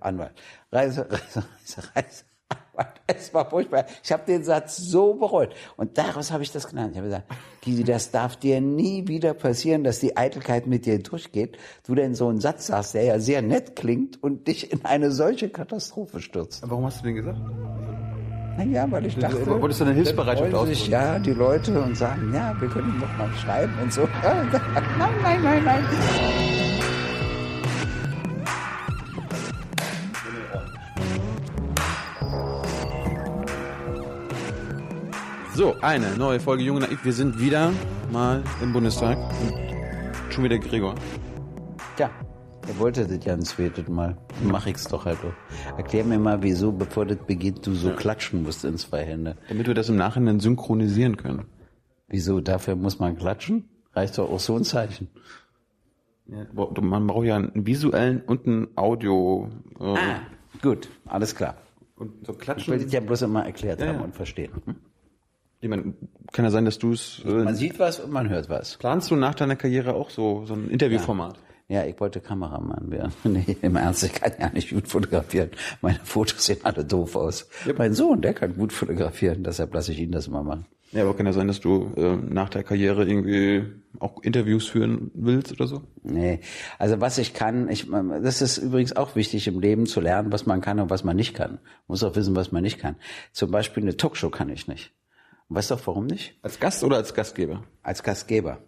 Anwalt. Reise, Reise, Reise, Reise. Es war furchtbar. Ich habe den Satz so bereut. Und daraus habe ich das gelernt. Ich habe gesagt, Gysi, das darf dir nie wieder passieren, dass die Eitelkeit mit dir durchgeht. Du denn so einen Satz sagst, der ja sehr nett klingt und dich in eine solche Katastrophe stürzt. Warum hast du den gesagt? Naja, weil ich dachte, Wolltest du eine Hilfsbereitschaft ausdrücken? ja die Leute und sagen, ja, wir können ihm doch mal schreiben und so. nein, nein, nein, nein. So, eine neue Folge Junge Naiv. Wir sind wieder mal im Bundestag. Und schon wieder Gregor. Tja, er wollte das ja ein zweites Mal. Mach ich's doch halt doch. Erklär mir mal, wieso, bevor das beginnt, du so klatschen musst in zwei Hände. Damit wir das im Nachhinein synchronisieren können. Wieso, dafür muss man klatschen? Reicht doch auch so ein Zeichen. Ja, man braucht ja einen visuellen und einen Audio. Äh, Ah, gut, alles klar. Und so Ich will klatschen. das ja bloß immer erklärt Ja, haben ja. und verstehen. Ich meine, kann ja sein, dass du es. Man Äh, sieht was und man hört was. planst du nach deiner Karriere auch so, so ein Interviewformat? Ja, ich wollte Kameramann werden. Nee, im Ernst, ich kann ja nicht gut fotografieren. Meine Fotos sehen alle doof aus. Mein Sohn, der kann gut fotografieren, deshalb lasse ich ihn das immer machen. Ja, aber kann ja sein, dass du äh, nach der Karriere irgendwie auch Interviews führen willst oder so? Nee, also was ich kann, ich, das ist übrigens auch wichtig im Leben zu lernen, was man kann und was man nicht kann. Man muss auch wissen, was man nicht kann. Zum Beispiel eine Talkshow kann ich nicht. Und weißt du auch warum nicht? Als Gast oder als Gastgeber? Als Gastgeber.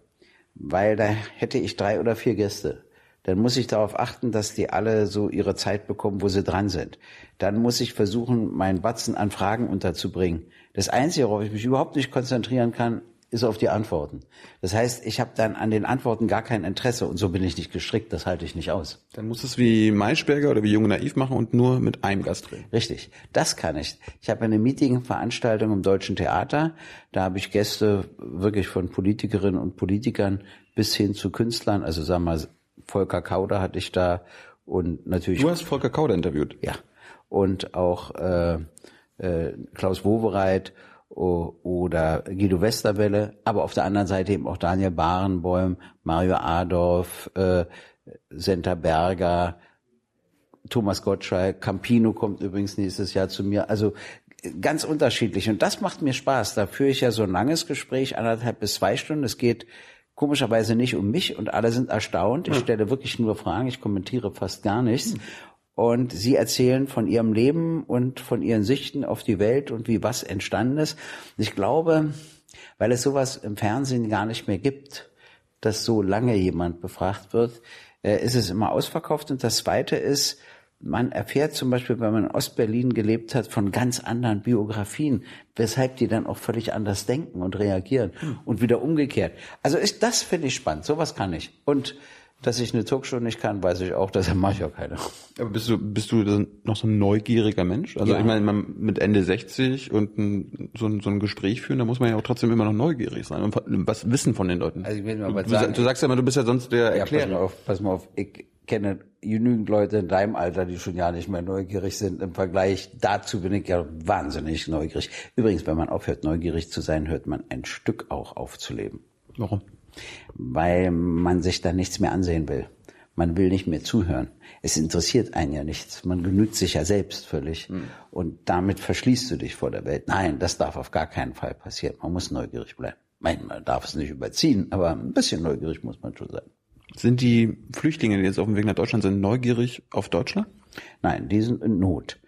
Weil da hätte ich drei oder vier Gäste. Dann muss ich darauf achten, dass die alle so ihre Zeit bekommen, wo sie dran sind. Dann muss ich versuchen, meinen Batzen an Fragen unterzubringen. Das Einzige, worauf ich mich überhaupt nicht konzentrieren kann, ist auf die Antworten. Das heißt, ich habe dann an den Antworten gar kein Interesse und so bin ich nicht gestrickt, das halte ich nicht aus. Dann musst du es wie Maischberger oder wie Junge Naiv machen und nur mit einem Gast reden. Richtig, das kann ich. Ich habe eine Meeting-Veranstaltung im Deutschen Theater. Da habe ich Gäste wirklich von Politikerinnen und Politikern bis hin zu Künstlern. Also sagen wir mal, Volker Kauder hatte ich da und natürlich Du hast Volker Kauder interviewt. ja und auch äh, äh, Klaus Wowereit oder Guido Westerwelle, aber auf der anderen Seite eben auch Daniel Barenboim, Mario Adorf, äh, Senta Berger, Thomas Gottschalk, Campino kommt übrigens nächstes Jahr zu mir. Also äh, ganz unterschiedlich. Und das macht mir Spaß. Da führe ich ja so ein langes Gespräch, anderthalb bis zwei Stunden. Es geht komischerweise nicht um mich und alle sind erstaunt. Ich stelle wirklich nur Fragen, ich kommentiere fast gar nichts. Und sie erzählen von ihrem Leben und von ihren Sichten auf die Welt und wie was entstanden ist. Ich glaube, weil es sowas im Fernsehen gar nicht mehr gibt, dass so lange jemand befragt wird, äh, ist es immer ausverkauft. Und das Zweite ist, man erfährt zum Beispiel, wenn man in Ostberlin gelebt hat, von ganz anderen Biografien, weshalb die dann auch völlig anders denken und reagieren und wieder umgekehrt. Also ist das finde ich spannend. Sowas kann ich. Und dass ich eine Talkshow nicht kann, weiß ich auch, deshalb mache ich auch keine. Aber bist du, bist du noch so ein neugieriger Mensch? Also Ja. ich meine, man mit Ende 60 und ein, so, ein, so ein Gespräch führen, da muss man ja auch trotzdem immer noch neugierig sein und was wissen von den Leuten. Also ich will mal du, sagen- du sagst ja immer, du bist ja sonst der Ja, pass mal Erklärer. auf, pass mal auf. Ich kenne genügend Leute in deinem Alter, die schon ja nicht mehr neugierig sind. Im Vergleich dazu bin ich ja wahnsinnig neugierig. Übrigens, wenn man aufhört, neugierig zu sein, hört man ein Stück auch auf zu leben. Warum? Weil man sich da nichts mehr ansehen will. Man will nicht mehr zuhören. Es interessiert einen ja nichts. Man genügt sich ja selbst völlig. Und damit verschließt du dich vor der Welt. Nein, das darf auf gar keinen Fall passieren. Man muss neugierig bleiben. Man darf es nicht überziehen, aber ein bisschen neugierig muss man schon sein. Sind die Flüchtlinge, die jetzt auf dem Weg nach Deutschland sind, neugierig auf Deutschland? Nein, die sind in Not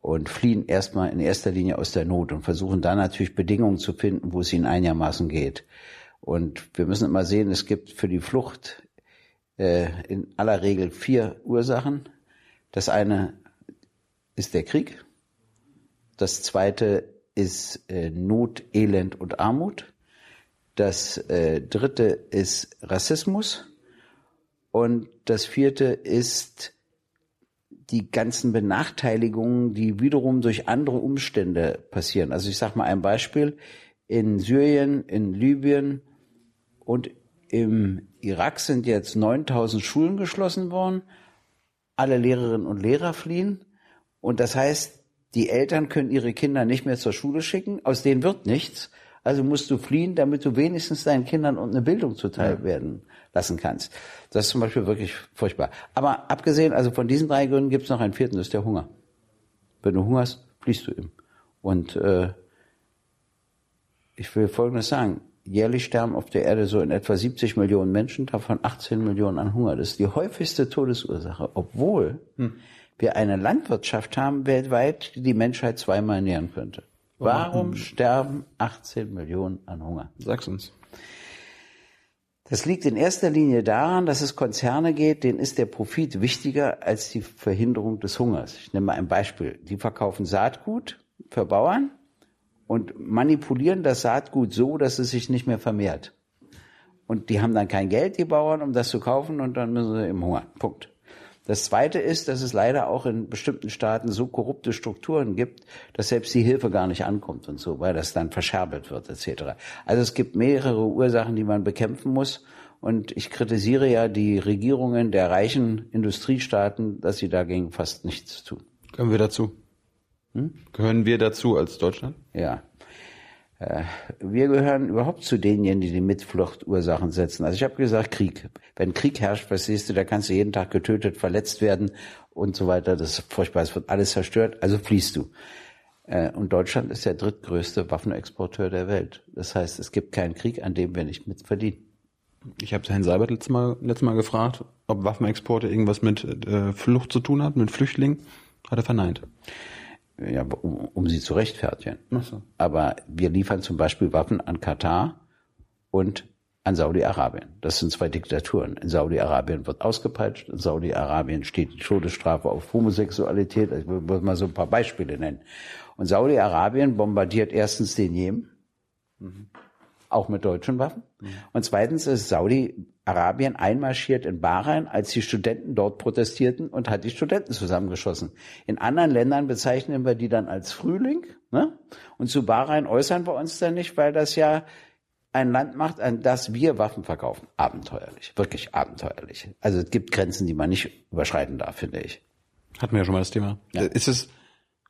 und fliehen erstmal in erster Linie aus der Not und versuchen dann natürlich Bedingungen zu finden, wo es ihnen einigermaßen geht. Und wir müssen immer sehen, es gibt für die Flucht äh, in aller Regel vier Ursachen. Das eine ist der Krieg. Das zweite ist äh, Not, Elend und Armut. Das äh, dritte ist Rassismus. Und das vierte ist die ganzen Benachteiligungen, die wiederum durch andere Umstände passieren. Also ich sage mal ein Beispiel. In Syrien, in Libyen und im Irak sind jetzt 9000 Schulen geschlossen worden. Alle Lehrerinnen und Lehrer fliehen. Und das heißt, die Eltern können ihre Kinder nicht mehr zur Schule schicken. Aus denen wird nichts. Also musst du fliehen, damit du wenigstens deinen Kindern eine Bildung zuteil werden lassen kannst. Das ist zum Beispiel wirklich furchtbar. Aber abgesehen, also von diesen drei Gründen gibt es noch einen vierten, das ist der Hunger. Wenn du hungerst, fliehst du eben. Und äh, ich will Folgendes sagen. Jährlich sterben auf der Erde so in etwa 70 Millionen Menschen, davon 18 Millionen an Hunger. Das ist die häufigste Todesursache, obwohl hm. wir eine Landwirtschaft haben weltweit, die die Menschheit zweimal ernähren könnte. Warum hm. sterben 18 Millionen an Hunger? Sag's uns. Das liegt in erster Linie daran, dass es Konzerne geht, denen ist der Profit wichtiger als die Verhinderung des Hungers. Ich nehme mal ein Beispiel. Die verkaufen Saatgut für Bauern und manipulieren das Saatgut so, dass es sich nicht mehr vermehrt. Und die haben dann kein Geld, die Bauern, um das zu kaufen und dann müssen sie im Hunger. Punkt. Das zweite ist, dass es leider auch in bestimmten Staaten so korrupte Strukturen gibt, dass selbst die Hilfe gar nicht ankommt und so, weil das dann verscherbelt wird etc. Also es gibt mehrere Ursachen, die man bekämpfen muss. Und ich kritisiere ja die Regierungen der reichen Industriestaaten, dass sie dagegen fast nichts tun. Können wir dazu? Hm? Gehören wir dazu als Deutschland? Ja. Äh, wir gehören überhaupt zu denjenigen, die die Mitfluchtursachen setzen. Also ich habe gesagt, Krieg. Wenn Krieg herrscht, was siehst du, da kannst du jeden Tag getötet, verletzt werden und so weiter. Das ist furchtbar, es wird alles zerstört, also fließt du. Äh, und Deutschland ist der drittgrößte Waffenexporteur der Welt. Das heißt, es gibt keinen Krieg, an dem wir nicht mitverdienen. Ich habe Herrn Seibert letztes Mal, letztes Mal gefragt, ob Waffenexporte irgendwas mit äh, Flucht zu tun hat, mit Flüchtlingen. Hat er verneint ja, um, um sie zu rechtfertigen. So. Aber wir liefern zum Beispiel Waffen an Katar und an Saudi-Arabien. Das sind zwei Diktaturen. In Saudi-Arabien wird ausgepeitscht, in Saudi-Arabien steht die Todesstrafe auf Homosexualität. Ich will mal so ein paar Beispiele nennen. Und Saudi-Arabien bombardiert erstens den Jemen, mhm. Auch mit deutschen Waffen. Mhm. Und zweitens ist Saudi Arabien einmarschiert in Bahrain, als die Studenten dort protestierten und hat die Studenten zusammengeschossen. In anderen Ländern bezeichnen wir die dann als Frühling. Ne? Und zu Bahrain äußern wir uns dann nicht, weil das ja ein Land macht, an das wir Waffen verkaufen. Abenteuerlich, wirklich abenteuerlich. Also es gibt Grenzen, die man nicht überschreiten darf, finde ich. Hatten wir ja schon mal das Thema. Ja. Ist es,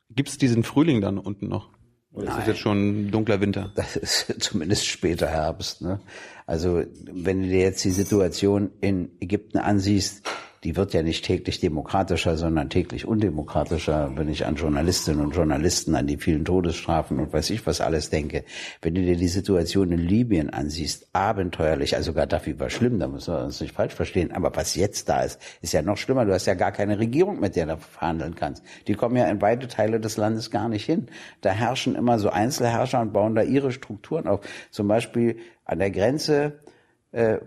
gibt es diesen Frühling dann unten noch? Oder Nein. ist jetzt schon dunkler Winter? Das ist zumindest später Herbst. Ne? Also wenn du dir jetzt die Situation in Ägypten ansiehst, die wird ja nicht täglich demokratischer, sondern täglich undemokratischer, wenn ich an Journalistinnen und Journalisten, an die vielen Todesstrafen und weiß ich was alles denke. Wenn du dir die Situation in Libyen ansiehst, abenteuerlich, also Gaddafi war schlimm, da müssen wir uns nicht falsch verstehen, aber was jetzt da ist, ist ja noch schlimmer. Du hast ja gar keine Regierung, mit der du verhandeln kannst. Die kommen ja in weite Teile des Landes gar nicht hin. Da herrschen immer so Einzelherrscher und bauen da ihre Strukturen auf. Zum Beispiel an der Grenze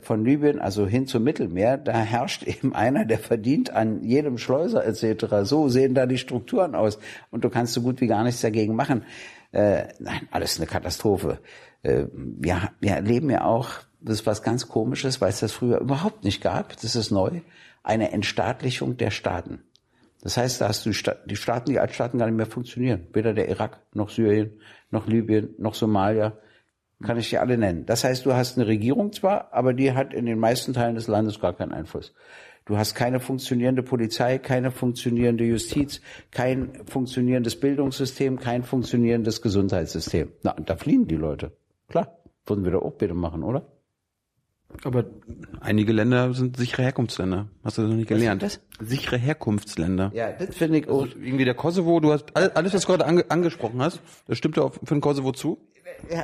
von Libyen, also hin zum Mittelmeer, da herrscht eben einer, der verdient an jedem Schleuser etc. So sehen da die Strukturen aus und du kannst so gut wie gar nichts dagegen machen. Äh, nein, alles eine Katastrophe. Äh, wir, wir erleben ja auch, das ist was ganz Komisches, weil es das früher überhaupt nicht gab, das ist neu, eine Entstaatlichung der Staaten. Das heißt, da hast du die Staaten, die als Staaten gar nicht mehr funktionieren. Weder der Irak, noch Syrien, noch Libyen, noch Somalia kann ich dir alle nennen. Das heißt, du hast eine Regierung zwar, aber die hat in den meisten Teilen des Landes gar keinen Einfluss. Du hast keine funktionierende Polizei, keine funktionierende Justiz, kein funktionierendes Bildungssystem, kein funktionierendes Gesundheitssystem. Na, da fliehen die Leute. Klar, würden wir da auch bitte machen, oder? Aber einige Länder sind sichere Herkunftsländer. Hast du das noch nicht gelernt? Was das? Sichere Herkunftsländer. Ja, das finde ich auch. Also irgendwie der Kosovo, du hast alles, was du gerade ange angesprochen hast, das stimmt ja für den Kosovo zu?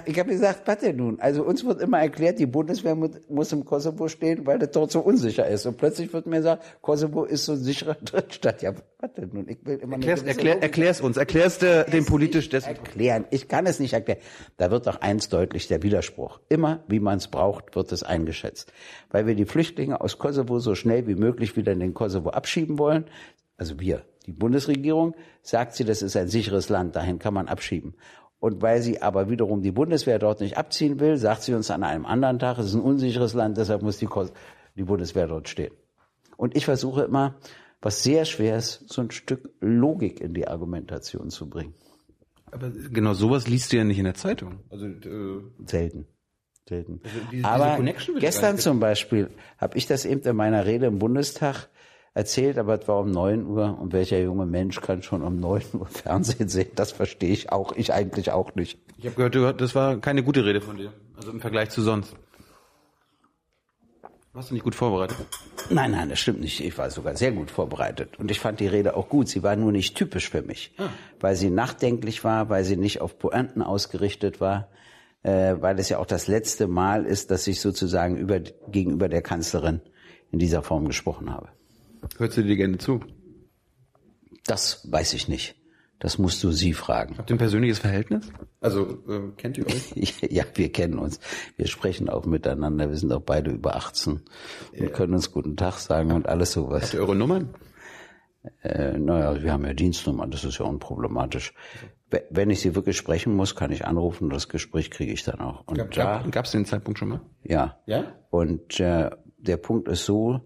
Ich habe gesagt, warte nun. Also uns wird immer erklärt, die Bundeswehr muss im Kosovo stehen, weil das dort so unsicher ist. Und plötzlich wird mir gesagt, Kosovo ist so ein sicherer Drittstaat. Ja, warte nun. Ich will immer Erklär's, erklär, erklär's uns. Erklär's der, dem politisch dessen. Erklären. Ich kann es nicht erklären. Da wird doch eins deutlich, der Widerspruch. Immer, wie man es braucht, wird es eingeschätzt. Weil wir die Flüchtlinge aus Kosovo so schnell wie möglich wieder in den Kosovo abschieben wollen. Also wir, die Bundesregierung, sagt sie, das ist ein sicheres Land, dahin kann man abschieben. Und weil sie aber wiederum die Bundeswehr dort nicht abziehen will, sagt sie uns an einem anderen Tag, es ist ein unsicheres Land, deshalb muss die, die Bundeswehr dort stehen. Und ich versuche immer, was sehr schwer ist, so ein Stück Logik in die Argumentation zu bringen. Aber genau sowas liest du ja nicht in der Zeitung. Also äh selten. Selten. Also diese, Aber diese gestern zum Beispiel habe ich das eben in meiner Rede im Bundestag erzählt, aber es war um neun Uhr und welcher junge Mensch kann schon um neun Uhr Fernsehen sehen? Das verstehe ich auch, ich eigentlich auch nicht. Ich habe gehört, das war keine gute Rede von dir, also im Vergleich zu sonst. Warst du nicht gut vorbereitet? Nein, nein, das stimmt nicht. Ich war sogar sehr gut vorbereitet. Und ich fand die Rede auch gut. Sie war nur nicht typisch für mich, ah. weil sie nachdenklich war, weil sie nicht auf Pointen ausgerichtet war, äh, weil es ja auch das letzte Mal ist, dass ich sozusagen über, gegenüber der Kanzlerin in dieser Form gesprochen habe. Hörst du dir gerne zu? Das weiß ich nicht. Das musst du sie fragen. Habt ihr ein persönliches Verhältnis? Also äh, kennt ihr euch? ja, wir kennen uns. Wir sprechen auch miteinander. Wir sind auch beide über 18 und ja. können uns guten Tag sagen und alles sowas. Habt ihr eure Nummern? Äh, naja, wir haben ja Dienstnummern, das ist ja unproblematisch. Also. Wenn ich sie wirklich sprechen muss, kann ich anrufen und das Gespräch kriege ich dann auch. Und gab es den Zeitpunkt schon mal? Ja. Ja? Und äh, der Punkt ist so,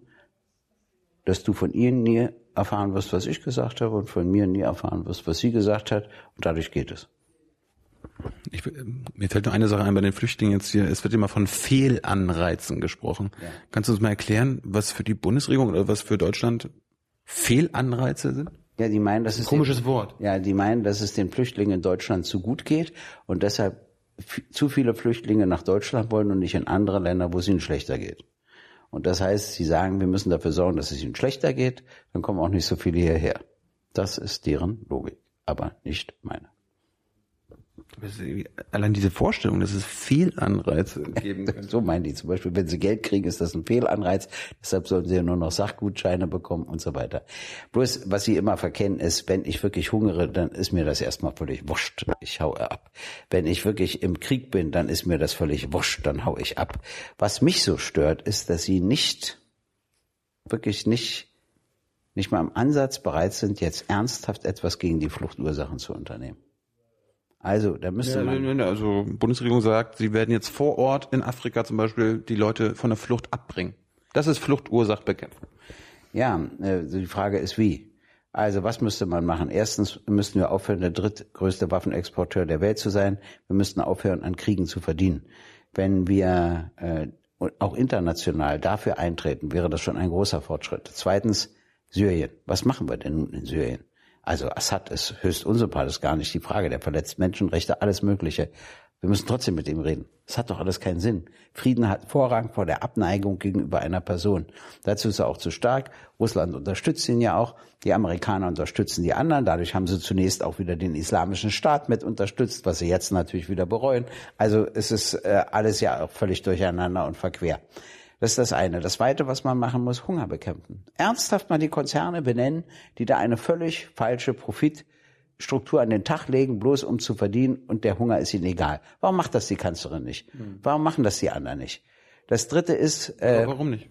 dass du von ihr nie erfahren wirst, was ich gesagt habe und von mir nie erfahren wirst, was sie gesagt hat und dadurch geht es. Ich, mir fällt nur eine Sache ein bei den Flüchtlingen jetzt hier. Es wird immer von Fehlanreizen gesprochen. Ja. Kannst du uns mal erklären, was für die Bundesregierung oder was für Deutschland Fehlanreize sind? Ja, die meinen, dass es komisches den, Wort. Ja, die meinen, dass es den Flüchtlingen in Deutschland zu gut geht und deshalb zu viele Flüchtlinge nach Deutschland wollen und nicht in andere Länder, wo es ihnen schlechter geht. Und das heißt, sie sagen, wir müssen dafür sorgen, dass es ihnen schlechter geht, dann kommen auch nicht so viele hierher. Das ist deren Logik, aber nicht meine. Allein diese Vorstellung, dass es Fehlanreize geben kann. so meinen die zum Beispiel, wenn sie Geld kriegen, ist das ein Fehlanreiz. Deshalb sollen sie ja nur noch Sachgutscheine bekommen und so weiter. Bloß, was sie immer verkennen, ist, wenn ich wirklich hungere, dann ist mir das erstmal völlig wurscht. Ich haue ab. Wenn ich wirklich im Krieg bin, dann ist mir das völlig wurscht. Dann hau ich ab. Was mich so stört, ist, dass sie nicht, wirklich nicht, nicht mal im Ansatz bereit sind, jetzt ernsthaft etwas gegen die Fluchtursachen zu unternehmen. Also, da müsste ja, man. Also, Bundesregierung sagt, sie werden jetzt vor Ort in Afrika zum Beispiel die Leute von der Flucht abbringen. Das ist Fluchtursachbekämpfung. Ja, äh, die Frage ist wie. Also, was müsste man machen? Erstens müssten wir aufhören, der drittgrößte Waffenexporteur der Welt zu sein. Wir müssten aufhören, an Kriegen zu verdienen. Wenn wir äh, auch international dafür eintreten, wäre das schon ein großer Fortschritt. Zweitens, Syrien. Was machen wir denn nun in Syrien? Also Assad ist höchst unsympathisch, gar nicht die Frage. Der verletzt Menschenrechte, alles Mögliche. Wir müssen trotzdem mit ihm reden. Das hat doch alles keinen Sinn. Frieden hat Vorrang vor der Abneigung gegenüber einer Person. Dazu ist er auch zu stark. Russland unterstützt ihn ja auch. Die Amerikaner unterstützen die anderen. Dadurch haben sie zunächst auch wieder den islamischen Staat mit unterstützt, was sie jetzt natürlich wieder bereuen. Also es ist äh, alles ja auch völlig durcheinander und verquer. Das ist das eine. Das zweite, was man machen muss, Hunger bekämpfen. Ernsthaft mal die Konzerne benennen, die da eine völlig falsche Profitstruktur an den Tag legen, bloß um zu verdienen und der Hunger ist ihnen egal. Warum macht das die Kanzlerin nicht? Hm. Warum machen das die anderen nicht? Das dritte ist. Äh, warum nicht?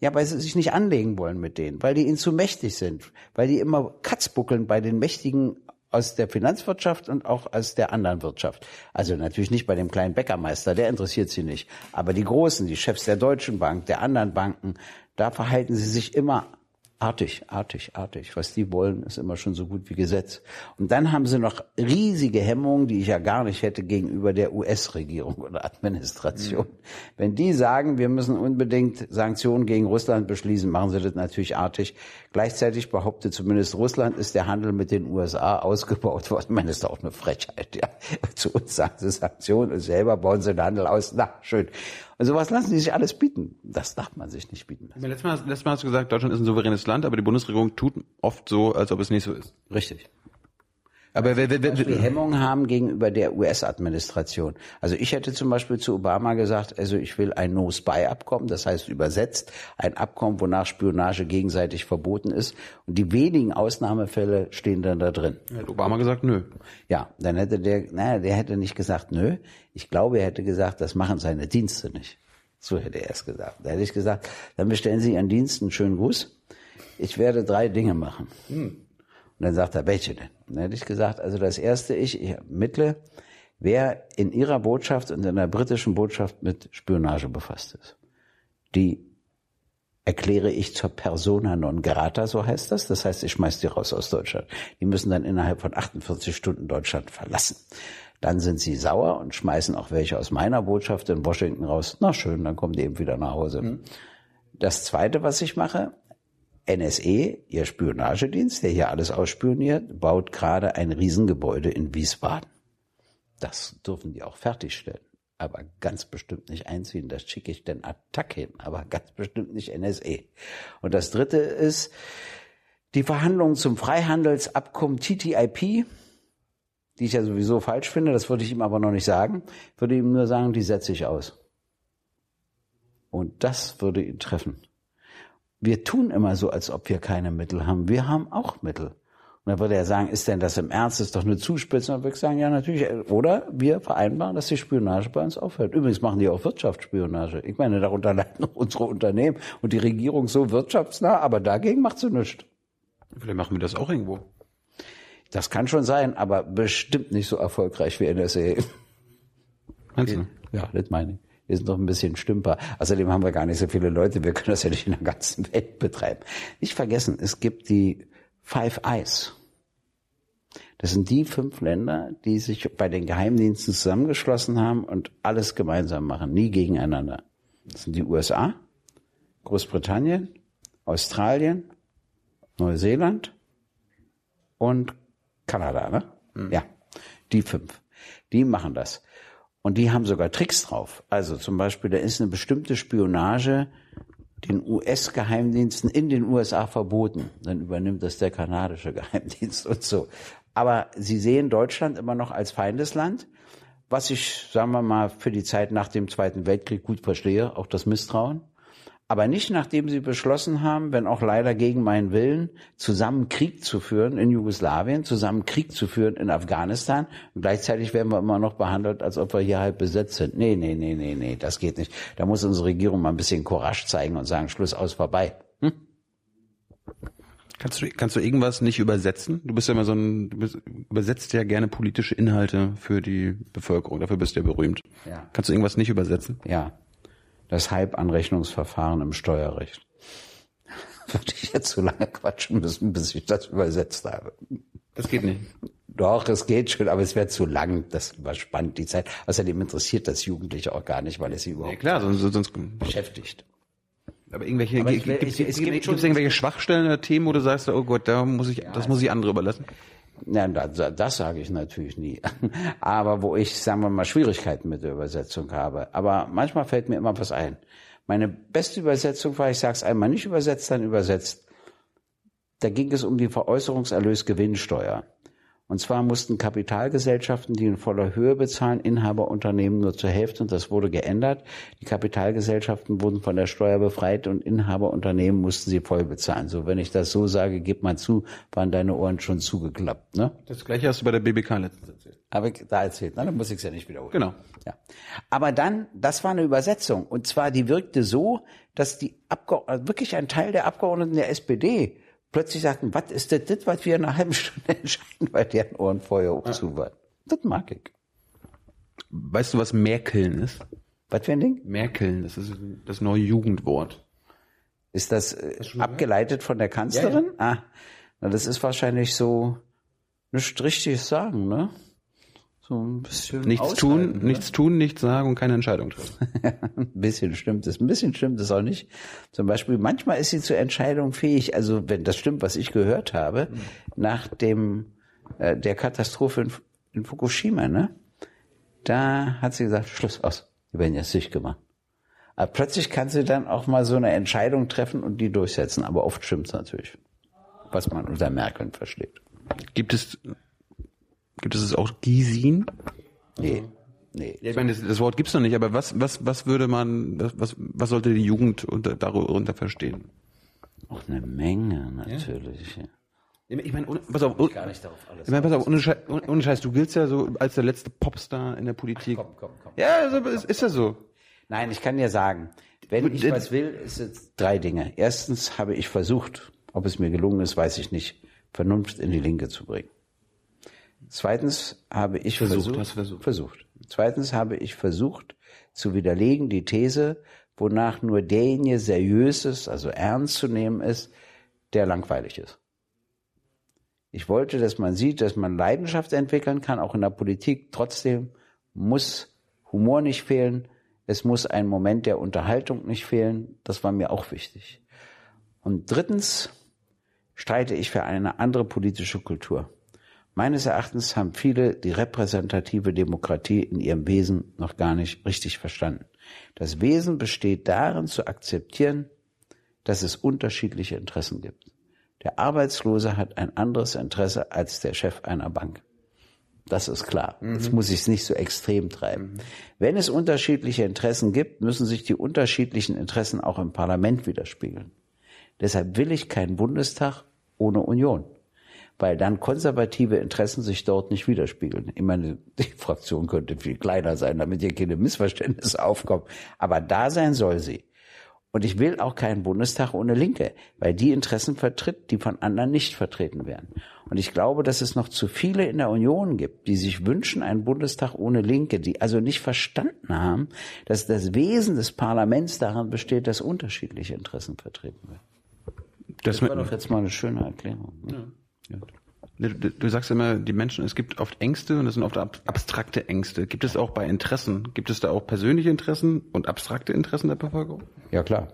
Ja, weil sie sich nicht anlegen wollen mit denen, weil die ihnen zu mächtig sind, weil die immer Katzbuckeln bei den mächtigen aus der Finanzwirtschaft und auch aus der anderen Wirtschaft. Also natürlich nicht bei dem kleinen Bäckermeister, der interessiert sie nicht. Aber die Großen, die Chefs der Deutschen Bank, der anderen Banken, da verhalten sie sich immer Artig, artig, artig. Was die wollen, ist immer schon so gut wie Gesetz. Und dann haben sie noch riesige Hemmungen, die ich ja gar nicht hätte gegenüber der US-Regierung oder Administration. Mhm. Wenn die sagen, wir müssen unbedingt Sanktionen gegen Russland beschließen, machen sie das natürlich artig. Gleichzeitig behauptet zumindest Russland, ist der Handel mit den USA ausgebaut worden. Ich meine, das ist auch eine Frechheit, ja. Zu uns sagen sie Sanktionen und selber bauen sie den Handel aus. Na, schön. Und sowas lassen die sich alles bieten. Das darf man sich nicht bieten lassen. Letztes Mal, letztes Mal hast du gesagt, Deutschland ist ein souveränes Land, aber die Bundesregierung tut oft so, als ob es nicht so ist. Richtig. Aber wer, wer Hemmungen haben gegenüber der US-Administration. Also ich hätte zum Beispiel zu Obama gesagt, also ich will ein No-Spy-Abkommen, das heißt übersetzt ein Abkommen, wonach Spionage gegenseitig verboten ist. Und die wenigen Ausnahmefälle stehen dann da drin. Hätte Obama gesagt, nö. Ja, dann hätte der, naja, der hätte nicht gesagt, nö. Ich glaube, er hätte gesagt, das machen seine Dienste nicht. So hätte er es gesagt. Da hätte ich gesagt, dann bestellen Sie Ihren Dienst einen schönen Gruß. Ich werde drei Dinge machen. Hm. Und dann sagt er, welche denn? Dann hätte ich gesagt, also das erste, ich, ich ermittle, wer in ihrer Botschaft und in der britischen Botschaft mit Spionage befasst ist. Die erkläre ich zur persona non grata, so heißt das. Das heißt, ich schmeiß die raus aus Deutschland. Die müssen dann innerhalb von 48 Stunden Deutschland verlassen. Dann sind sie sauer und schmeißen auch welche aus meiner Botschaft in Washington raus. Na schön, dann kommen die eben wieder nach Hause. Mhm. Das zweite, was ich mache, NSE, ihr Spionagedienst, der hier alles ausspioniert, baut gerade ein Riesengebäude in Wiesbaden. Das dürfen die auch fertigstellen. aber ganz bestimmt nicht einziehen. Das schicke ich den Attack hin, aber ganz bestimmt nicht NSE. Und das dritte ist die Verhandlungen zum Freihandelsabkommen TTIP, die ich ja sowieso falsch finde, das würde ich ihm aber noch nicht sagen, würde ihm nur sagen, die setze ich aus. Und das würde ihn treffen. Wir tun immer so, als ob wir keine Mittel haben. Wir haben auch Mittel. Und dann würde er sagen, ist denn das im Ernst? Das ist doch eine Zuspitzung. Und dann würde ich sagen, ja, natürlich. Oder wir vereinbaren, dass die Spionage bei uns aufhört. Übrigens machen die auch Wirtschaftsspionage. Ich meine, darunter leiden unsere Unternehmen und die Regierung so wirtschaftsnah, aber dagegen macht sie nichts. Vielleicht machen wir das auch irgendwo. Das kann schon sein, aber bestimmt nicht so erfolgreich wie NSA. Meinst du? Ja, das meine ich. Wir sind doch ein bisschen Stümper. Außerdem haben wir gar nicht so viele Leute. Wir können das ja nicht in der ganzen Welt betreiben. Nicht vergessen, es gibt die Five Eyes. Das sind die fünf Länder, die sich bei den Geheimdiensten zusammengeschlossen haben und alles gemeinsam machen, nie gegeneinander. Das sind die USA, Großbritannien, Australien, Neuseeland und Kanada, ne? Mhm. Ja, die fünf. Die machen das. Und die haben sogar Tricks drauf. Also zum Beispiel, da ist eine bestimmte Spionage den US-Geheimdiensten in den USA verboten. Dann übernimmt das der kanadische Geheimdienst und so. Aber sie sehen Deutschland immer noch als Feindesland, was ich, sagen wir mal, für die Zeit nach dem Zweiten Weltkrieg gut verstehe, auch das Misstrauen. Aber nicht nachdem sie beschlossen haben, wenn auch leider gegen meinen Willen, zusammen Krieg zu führen in Jugoslawien, zusammen Krieg zu führen in Afghanistan. Und gleichzeitig werden wir immer noch behandelt, als ob wir hier halb besetzt sind. Nee, nee, nee, nee, nee, das geht nicht. Da muss unsere Regierung mal ein bisschen Courage zeigen und sagen, Schluss aus, vorbei. Hm? Kannst du, kannst du irgendwas nicht übersetzen? Du bist ja immer so ein, du bist, übersetzt ja gerne politische Inhalte für die Bevölkerung. Dafür bist du ja berühmt. Ja. Kannst du irgendwas nicht übersetzen? Ja. Das Halbanrechnungsverfahren im Steuerrecht. Würde ich jetzt so lange quatschen müssen, bis ich das übersetzt habe. Das geht nicht. Doch, es geht schon, aber es wäre zu lang. Das überspannt die Zeit. Außerdem interessiert das Jugendliche auch gar nicht, weil es sie überhaupt ja, klar, sonst, sonst beschäftigt. Aber irgendwelche, aber gibt, gibt es irgendwelche Schwachstellen oder Themen, wo du sagst, oh Gott, da muss ich, ja, das muss ich andere überlassen? Ja, das, das sage ich natürlich nie. Aber wo ich, sagen wir mal, Schwierigkeiten mit der Übersetzung habe. Aber manchmal fällt mir immer was ein. Meine beste Übersetzung war, ich sage es einmal nicht übersetzt, dann übersetzt. Da ging es um die Veräußerungserlösgewinnsteuer. Und zwar mussten Kapitalgesellschaften, die in voller Höhe bezahlen, Inhaberunternehmen nur zur Hälfte und das wurde geändert. Die Kapitalgesellschaften wurden von der Steuer befreit und Inhaberunternehmen mussten sie voll bezahlen. So, wenn ich das so sage, gib mal zu, waren deine Ohren schon zugeklappt, ne? Das gleiche hast du bei der BBK letztens erzählt. Aber da erzählt, ne? Dann muss ich es ja nicht wiederholen. Genau. Ja. Aber dann, das war eine Übersetzung. Und zwar, die wirkte so, dass die Abgeordneten, wirklich ein Teil der Abgeordneten der SPD plötzlich sagten, was ist das, das, was wir in einer halben Stunde entscheiden, weil deren Ohren vorher hoch zu waren. Das mag ich. Weißt du, was Merkeln ist? Was für ein Ding? Merkeln, das ist das neue Jugendwort. Ist das, äh, abgeleitet von der Kanzlerin? Ja, ja. Ah, na, das ist wahrscheinlich so nicht richtig sagen, ne? So ein bisschen nichts tun, ne? nichts tun, nichts sagen und keine Entscheidung treffen. ein bisschen stimmt es, ein bisschen stimmt es auch nicht. Zum Beispiel, manchmal ist sie zur Entscheidung fähig. Also wenn das stimmt, was ich gehört habe, mhm. nach dem äh, der Katastrophe in, in Fukushima, ne, da hat sie gesagt, Schluss aus, die werden jetzt sich gemacht. Aber plötzlich kann sie dann auch mal so eine Entscheidung treffen und die durchsetzen. Aber oft stimmt es natürlich, was man unter Merkel versteht. Gibt es Gibt es es auch Gisin? Nee. Nee. ich meine, das, das Wort gibt's noch nicht, aber was, was, was würde man, was, was sollte die Jugend unter, darunter verstehen? Auch eine Menge, natürlich. Ja? Ich meine, pass auf, ich gar nicht darauf alles ich meine, pass auf, ohne Scheiß, ohne Scheiß, du giltst ja so als der letzte Popstar in der Politik. Ach, komm, komm, komm. Ja, also, ist, ist ja so. Nein, ich kann dir sagen, wenn ich was will, ist es drei Dinge. Erstens habe ich versucht, ob es mir gelungen ist, weiß ich nicht, Vernunft in die Linke zu bringen. Zweitens habe ich versucht, versucht, versucht. versucht. Zweitens habe ich versucht zu widerlegen die These, wonach nur derjenige seriös ist, also ernst zu nehmen ist, der langweilig ist. Ich wollte, dass man sieht, dass man Leidenschaft entwickeln kann, auch in der Politik. Trotzdem muss Humor nicht fehlen. Es muss ein Moment der Unterhaltung nicht fehlen. Das war mir auch wichtig. Und drittens streite ich für eine andere politische Kultur. Meines Erachtens haben viele die repräsentative Demokratie in ihrem Wesen noch gar nicht richtig verstanden. Das Wesen besteht darin zu akzeptieren, dass es unterschiedliche Interessen gibt. Der Arbeitslose hat ein anderes Interesse als der Chef einer Bank. Das ist klar. Mhm. Jetzt muss ich es nicht so extrem treiben. Mhm. Wenn es unterschiedliche Interessen gibt, müssen sich die unterschiedlichen Interessen auch im Parlament widerspiegeln. Deshalb will ich keinen Bundestag ohne Union weil dann konservative Interessen sich dort nicht widerspiegeln. Ich meine, die Fraktion könnte viel kleiner sein, damit hier keine Missverständnisse aufkommen. Aber da sein soll sie. Und ich will auch keinen Bundestag ohne Linke, weil die Interessen vertritt, die von anderen nicht vertreten werden. Und ich glaube, dass es noch zu viele in der Union gibt, die sich wünschen, einen Bundestag ohne Linke, die also nicht verstanden haben, dass das Wesen des Parlaments daran besteht, dass unterschiedliche Interessen vertreten werden. Das, das war doch jetzt mal eine schöne Erklärung. Ne? Ja. Du, du, sagst immer, die Menschen, es gibt oft Ängste und es sind oft abstrakte Ängste. Gibt es auch bei Interessen, gibt es da auch persönliche Interessen und abstrakte Interessen der Bevölkerung? Ja, klar.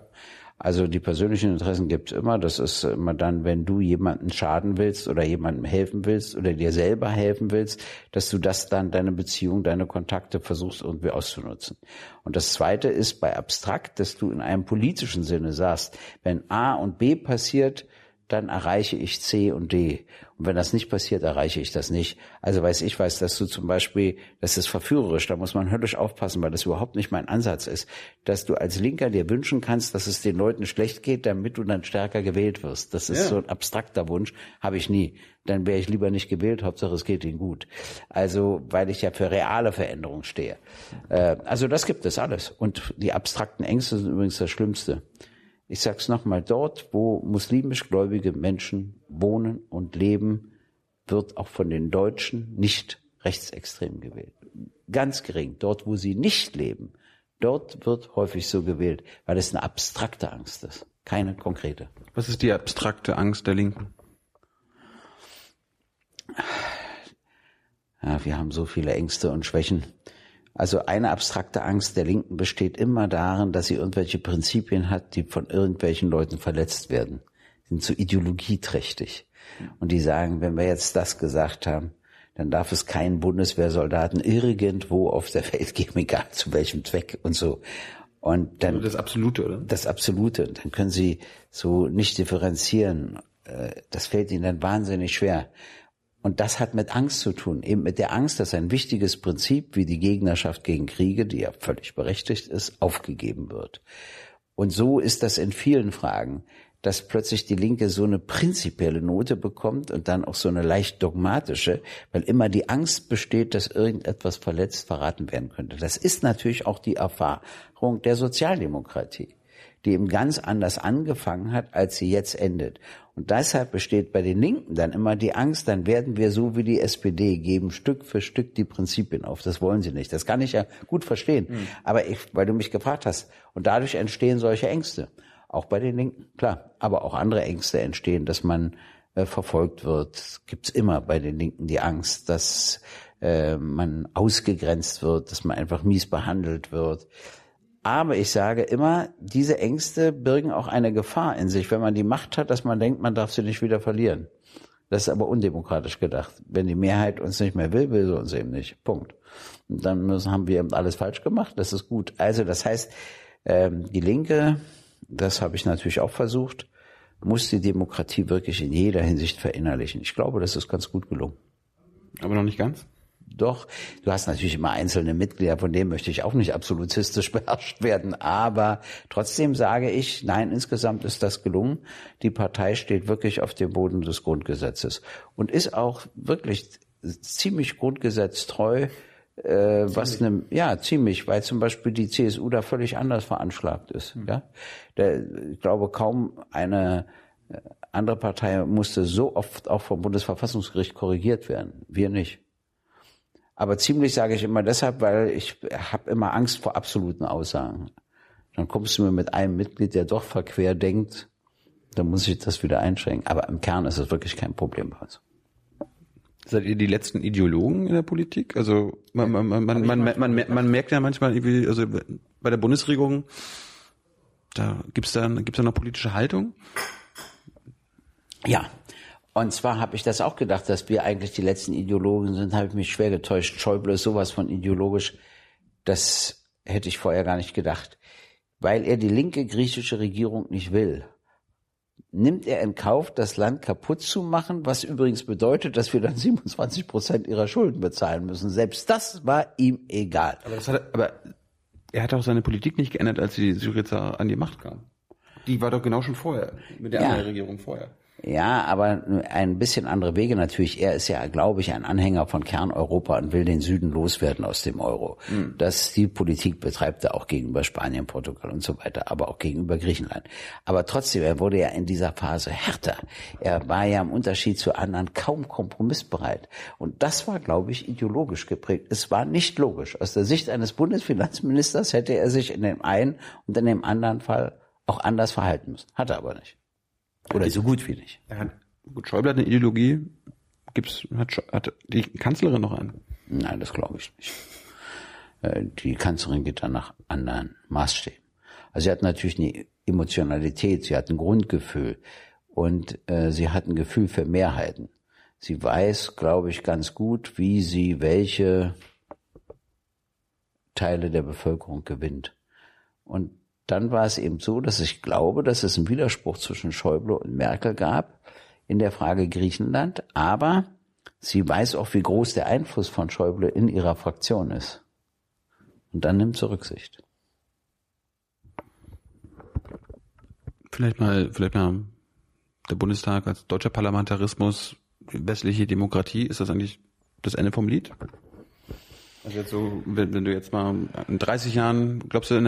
Also die persönlichen Interessen gibt's immer. Das ist immer dann, wenn du jemanden schaden willst oder jemandem helfen willst oder dir selber helfen willst, dass du das dann, deine Beziehung, deine Kontakte versuchst irgendwie auszunutzen. Und das Zweite ist bei abstrakt, dass du in einem politischen Sinne sagst, wenn A und B passiert, dann erreiche ich C und D. Und wenn das nicht passiert, erreiche ich das nicht. Also weiß ich weiß, dass du zum Beispiel, das ist verführerisch, da muss man höllisch aufpassen, weil das überhaupt nicht mein Ansatz ist, dass du als Linker dir wünschen kannst, dass es den Leuten schlecht geht, damit du dann stärker gewählt wirst. Das ist ja. so ein abstrakter Wunsch, habe ich nie. Dann wäre ich lieber nicht gewählt, Hauptsache es geht ihnen gut. Also, weil ich ja für reale Veränderung stehe. Äh, also das gibt es alles. Und die abstrakten Ängste sind übrigens das Schlimmste ich sag's nochmal, dort, wo muslimisch gläubige Menschen wohnen und leben, wird auch von den Deutschen nicht rechtsextrem gewählt. Ganz gering. Dort, wo sie nicht leben, dort wird häufig so gewählt, weil es eine abstrakte Angst ist, keine konkrete. Was ist die abstrakte Angst der Linken? Ja, wir haben so viele Ängste und Schwächen. Also eine abstrakte Angst der Linken besteht immer darin, dass sie irgendwelche Prinzipien hat, die von irgendwelchen Leuten verletzt werden. Sie sind so ideologieträchtig. Und die sagen, wenn wir jetzt das gesagt haben, dann darf es keinen Bundeswehrsoldaten irgendwo auf der Welt geben, egal zu welchem Zweck und so. Und dann das Absolute, oder? Das Absolute. Dann können sie so nicht differenzieren. Äh, das fällt ihnen dann wahnsinnig schwer. Und das hat mit Angst zu tun, eben mit der Angst, dass ein wichtiges Prinzip wie die Gegnerschaft gegen Kriege, die ja völlig berechtigt ist, aufgegeben wird. Und so ist das in vielen Fragen, dass plötzlich die Linke so eine prinzipielle Note bekommt und dann auch so eine leicht dogmatische, weil immer die Angst besteht, dass irgendetwas verletzt verraten werden könnte. Das ist natürlich auch die Erfahrung der Sozialdemokratie die eben ganz anders angefangen hat, als sie jetzt endet. Und deshalb besteht bei den Linken dann immer die Angst, dann werden wir so wie die SPD, geben Stück für Stück die Prinzipien auf. Das wollen sie nicht. Das kann ich ja gut verstehen. Mhm. Aber ich, weil du mich gefragt hast, und dadurch entstehen solche Ängste. Auch bei den Linken, klar. Aber auch andere Ängste entstehen, dass man äh, verfolgt wird. Gibt's immer bei den Linken die Angst, dass äh, man ausgegrenzt wird, dass man einfach mies behandelt wird. Aber ich sage immer, diese Ängste birgen auch eine Gefahr in sich, wenn man die Macht hat, dass man denkt, man darf sie nicht wieder verlieren. Das ist aber undemokratisch gedacht. Wenn die Mehrheit uns nicht mehr will, will sie uns eben nicht. Punkt. Und dann müssen, haben wir eben alles falsch gemacht. Das ist gut. Also das heißt, ähm, die Linke, das habe ich natürlich auch versucht, muss die Demokratie wirklich in jeder Hinsicht verinnerlichen. Ich glaube, das ist ganz gut gelungen. Aber noch nicht ganz? Doch, du hast natürlich immer einzelne Mitglieder, von denen möchte ich auch nicht absolutistisch beherrscht werden. Aber trotzdem sage ich, nein, insgesamt ist das gelungen. Die Partei steht wirklich auf dem Boden des Grundgesetzes und ist auch wirklich ziemlich grundgesetztreu. Äh, was ne, ja ziemlich, weil zum Beispiel die CSU da völlig anders veranschlagt ist. Mhm. Ja, Der, ich glaube kaum eine äh, andere Partei musste so oft auch vom Bundesverfassungsgericht korrigiert werden. Wir nicht. Aber ziemlich sage ich immer deshalb, weil ich habe immer Angst vor absoluten Aussagen. Dann kommst du mir mit einem Mitglied, der doch verquer denkt, dann muss ich das wieder einschränken. Aber im Kern ist es wirklich kein Problem bei uns. Seid ihr die letzten Ideologen in der Politik? Also man, man, man, man, man, man, man merkt ja manchmal irgendwie, also bei der Bundesregierung, da gibt's da, gibt's da noch politische Haltung? Ja, Und zwar habe ich das auch gedacht, dass wir eigentlich die letzten Ideologen sind, habe ich mich schwer getäuscht. Schäuble ist sowas von ideologisch, das hätte ich vorher gar nicht gedacht. Weil er die linke griechische Regierung nicht will, nimmt er in Kauf, das Land kaputt zu machen, was übrigens bedeutet, dass wir dann 27 Prozent ihrer Schulden bezahlen müssen. Selbst das war ihm egal. Aber, hat, aber er hat auch seine Politik nicht geändert, als die Syriza an die Macht kam. Die war doch genau schon vorher, mit der ja. anderen Regierung vorher. Ja, aber ein bisschen andere Wege natürlich. Er ist ja, glaube ich, ein Anhänger von Kerneuropa und will den Süden loswerden aus dem Euro. Mhm. Das die Politik betreibt er auch gegenüber Spanien, Portugal und so weiter, aber auch gegenüber Griechenland. Aber trotzdem, er wurde ja in dieser Phase härter. Er war ja im Unterschied zu anderen kaum kompromissbereit. Und das war, glaube ich, ideologisch geprägt. Es war nicht logisch. Aus der Sicht eines Bundesfinanzministers hätte er sich in dem einen und in dem anderen Fall auch anders verhalten müssen. Hat er aber nicht. Oder so gut wie nicht. Ja, gut, Schäuble hat eine Ideologie. Gibt's, hat, hat die Kanzlerin noch eine? Nein, das glaube ich nicht. Äh, die Kanzlerin geht dann nach anderen Maßstäben. Also sie hat natürlich eine Emotionalität, sie hat ein Grundgefühl und äh, sie hat ein Gefühl für Mehrheiten. Sie weiß, glaube ich, ganz gut, wie sie welche Teile der Bevölkerung gewinnt. Und dann war es eben so, dass ich glaube, dass es einen Widerspruch zwischen Schäuble und Merkel gab in der Frage Griechenland, aber sie weiß auch, wie groß der Einfluss von Schäuble in ihrer Fraktion ist. Und dann nimmt sie Rücksicht. Vielleicht mal, vielleicht mal der Bundestag als deutscher Parlamentarismus, westliche Demokratie, ist das eigentlich das Ende vom Lied? Also jetzt so, wenn, wenn du jetzt mal in 30 Jahren, glaubst du,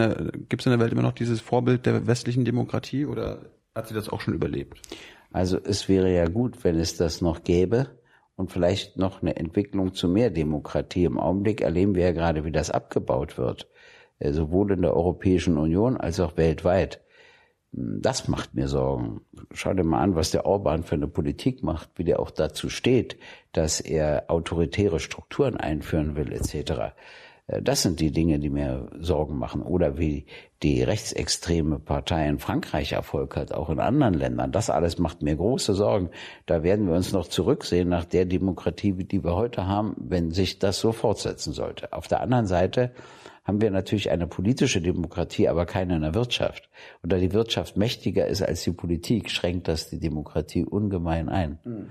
gibt es in der Welt immer noch dieses Vorbild der westlichen Demokratie oder hat sie das auch schon überlebt? Also es wäre ja gut, wenn es das noch gäbe und vielleicht noch eine Entwicklung zu mehr Demokratie. Im Augenblick erleben wir ja gerade, wie das abgebaut wird, äh, sowohl in der Europäischen Union als auch weltweit. Das macht mir Sorgen. Schau dir mal an, was der Orban für eine Politik macht, wie der auch dazu steht, dass er autoritäre Strukturen einführen will, etc. Äh, das sind die Dinge, die mir Sorgen machen. Oder wie die rechtsextreme Partei in Frankreich Erfolg hat, auch in anderen Ländern. Das alles macht mir große Sorgen. Da werden wir uns noch zurücksehen nach der Demokratie, die wir heute haben, wenn sich das so fortsetzen sollte. Auf der anderen Seite haben wir natürlich eine politische Demokratie, aber keine in der Wirtschaft. Und da die Wirtschaft mächtiger ist als die Politik, schränkt das die Demokratie ungemein ein. Mhm.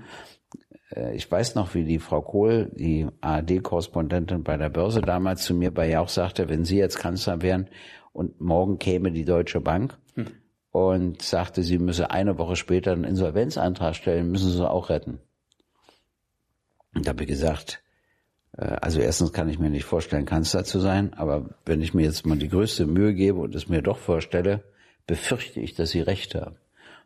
Ich weiß noch, wie die Frau Kohl, die ARD-Korrespondentin bei der Börse damals zu mir bei Jauch sagte, wenn Sie jetzt Kanzler wären und morgen käme die Deutsche Bank hm. und sagte, sie müsse eine Woche später einen Insolvenzantrag stellen, müssen Sie auch retten. Und da habe ich gesagt, also erstens kann ich mir nicht vorstellen, Kanzler zu sein, aber wenn ich mir jetzt mal die größte Mühe gebe und es mir doch vorstelle, befürchte ich, dass sie recht haben.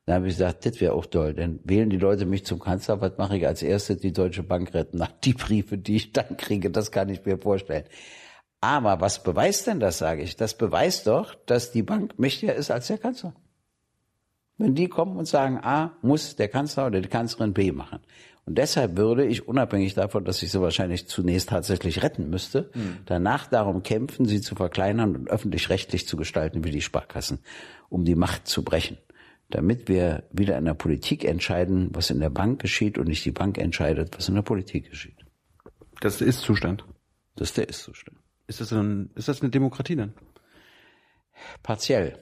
Dann habe ich gesagt, das wäre auch toll, denn wählen die Leute mich zum Kanzler, was mache ich als erstes? Die Deutsche Bank retten. Nach die Briefe, die ich dann kriege, das kann ich mir vorstellen. Aber was beweist denn das, sage ich? Das beweist doch, dass die Bank mächtiger ist als der Kanzler. Wenn die kommen und sagen, A, muss der Kanzler oder die Kanzlerin B machen. Und deshalb würde ich, unabhängig davon, dass ich sie wahrscheinlich zunächst tatsächlich retten müsste, mhm. danach darum kämpfen, sie zu verkleinern und öffentlich-rechtlich zu gestalten wie die Sparkassen, um die Macht zu brechen. Damit wir wieder in der Politik entscheiden, was in der Bank geschieht und nicht die Bank entscheidet, was in der Politik geschieht. Das ist Zustand. Das ist der Ist-Zustand. Ist das, ein, ist das eine Demokratie dann? Partiell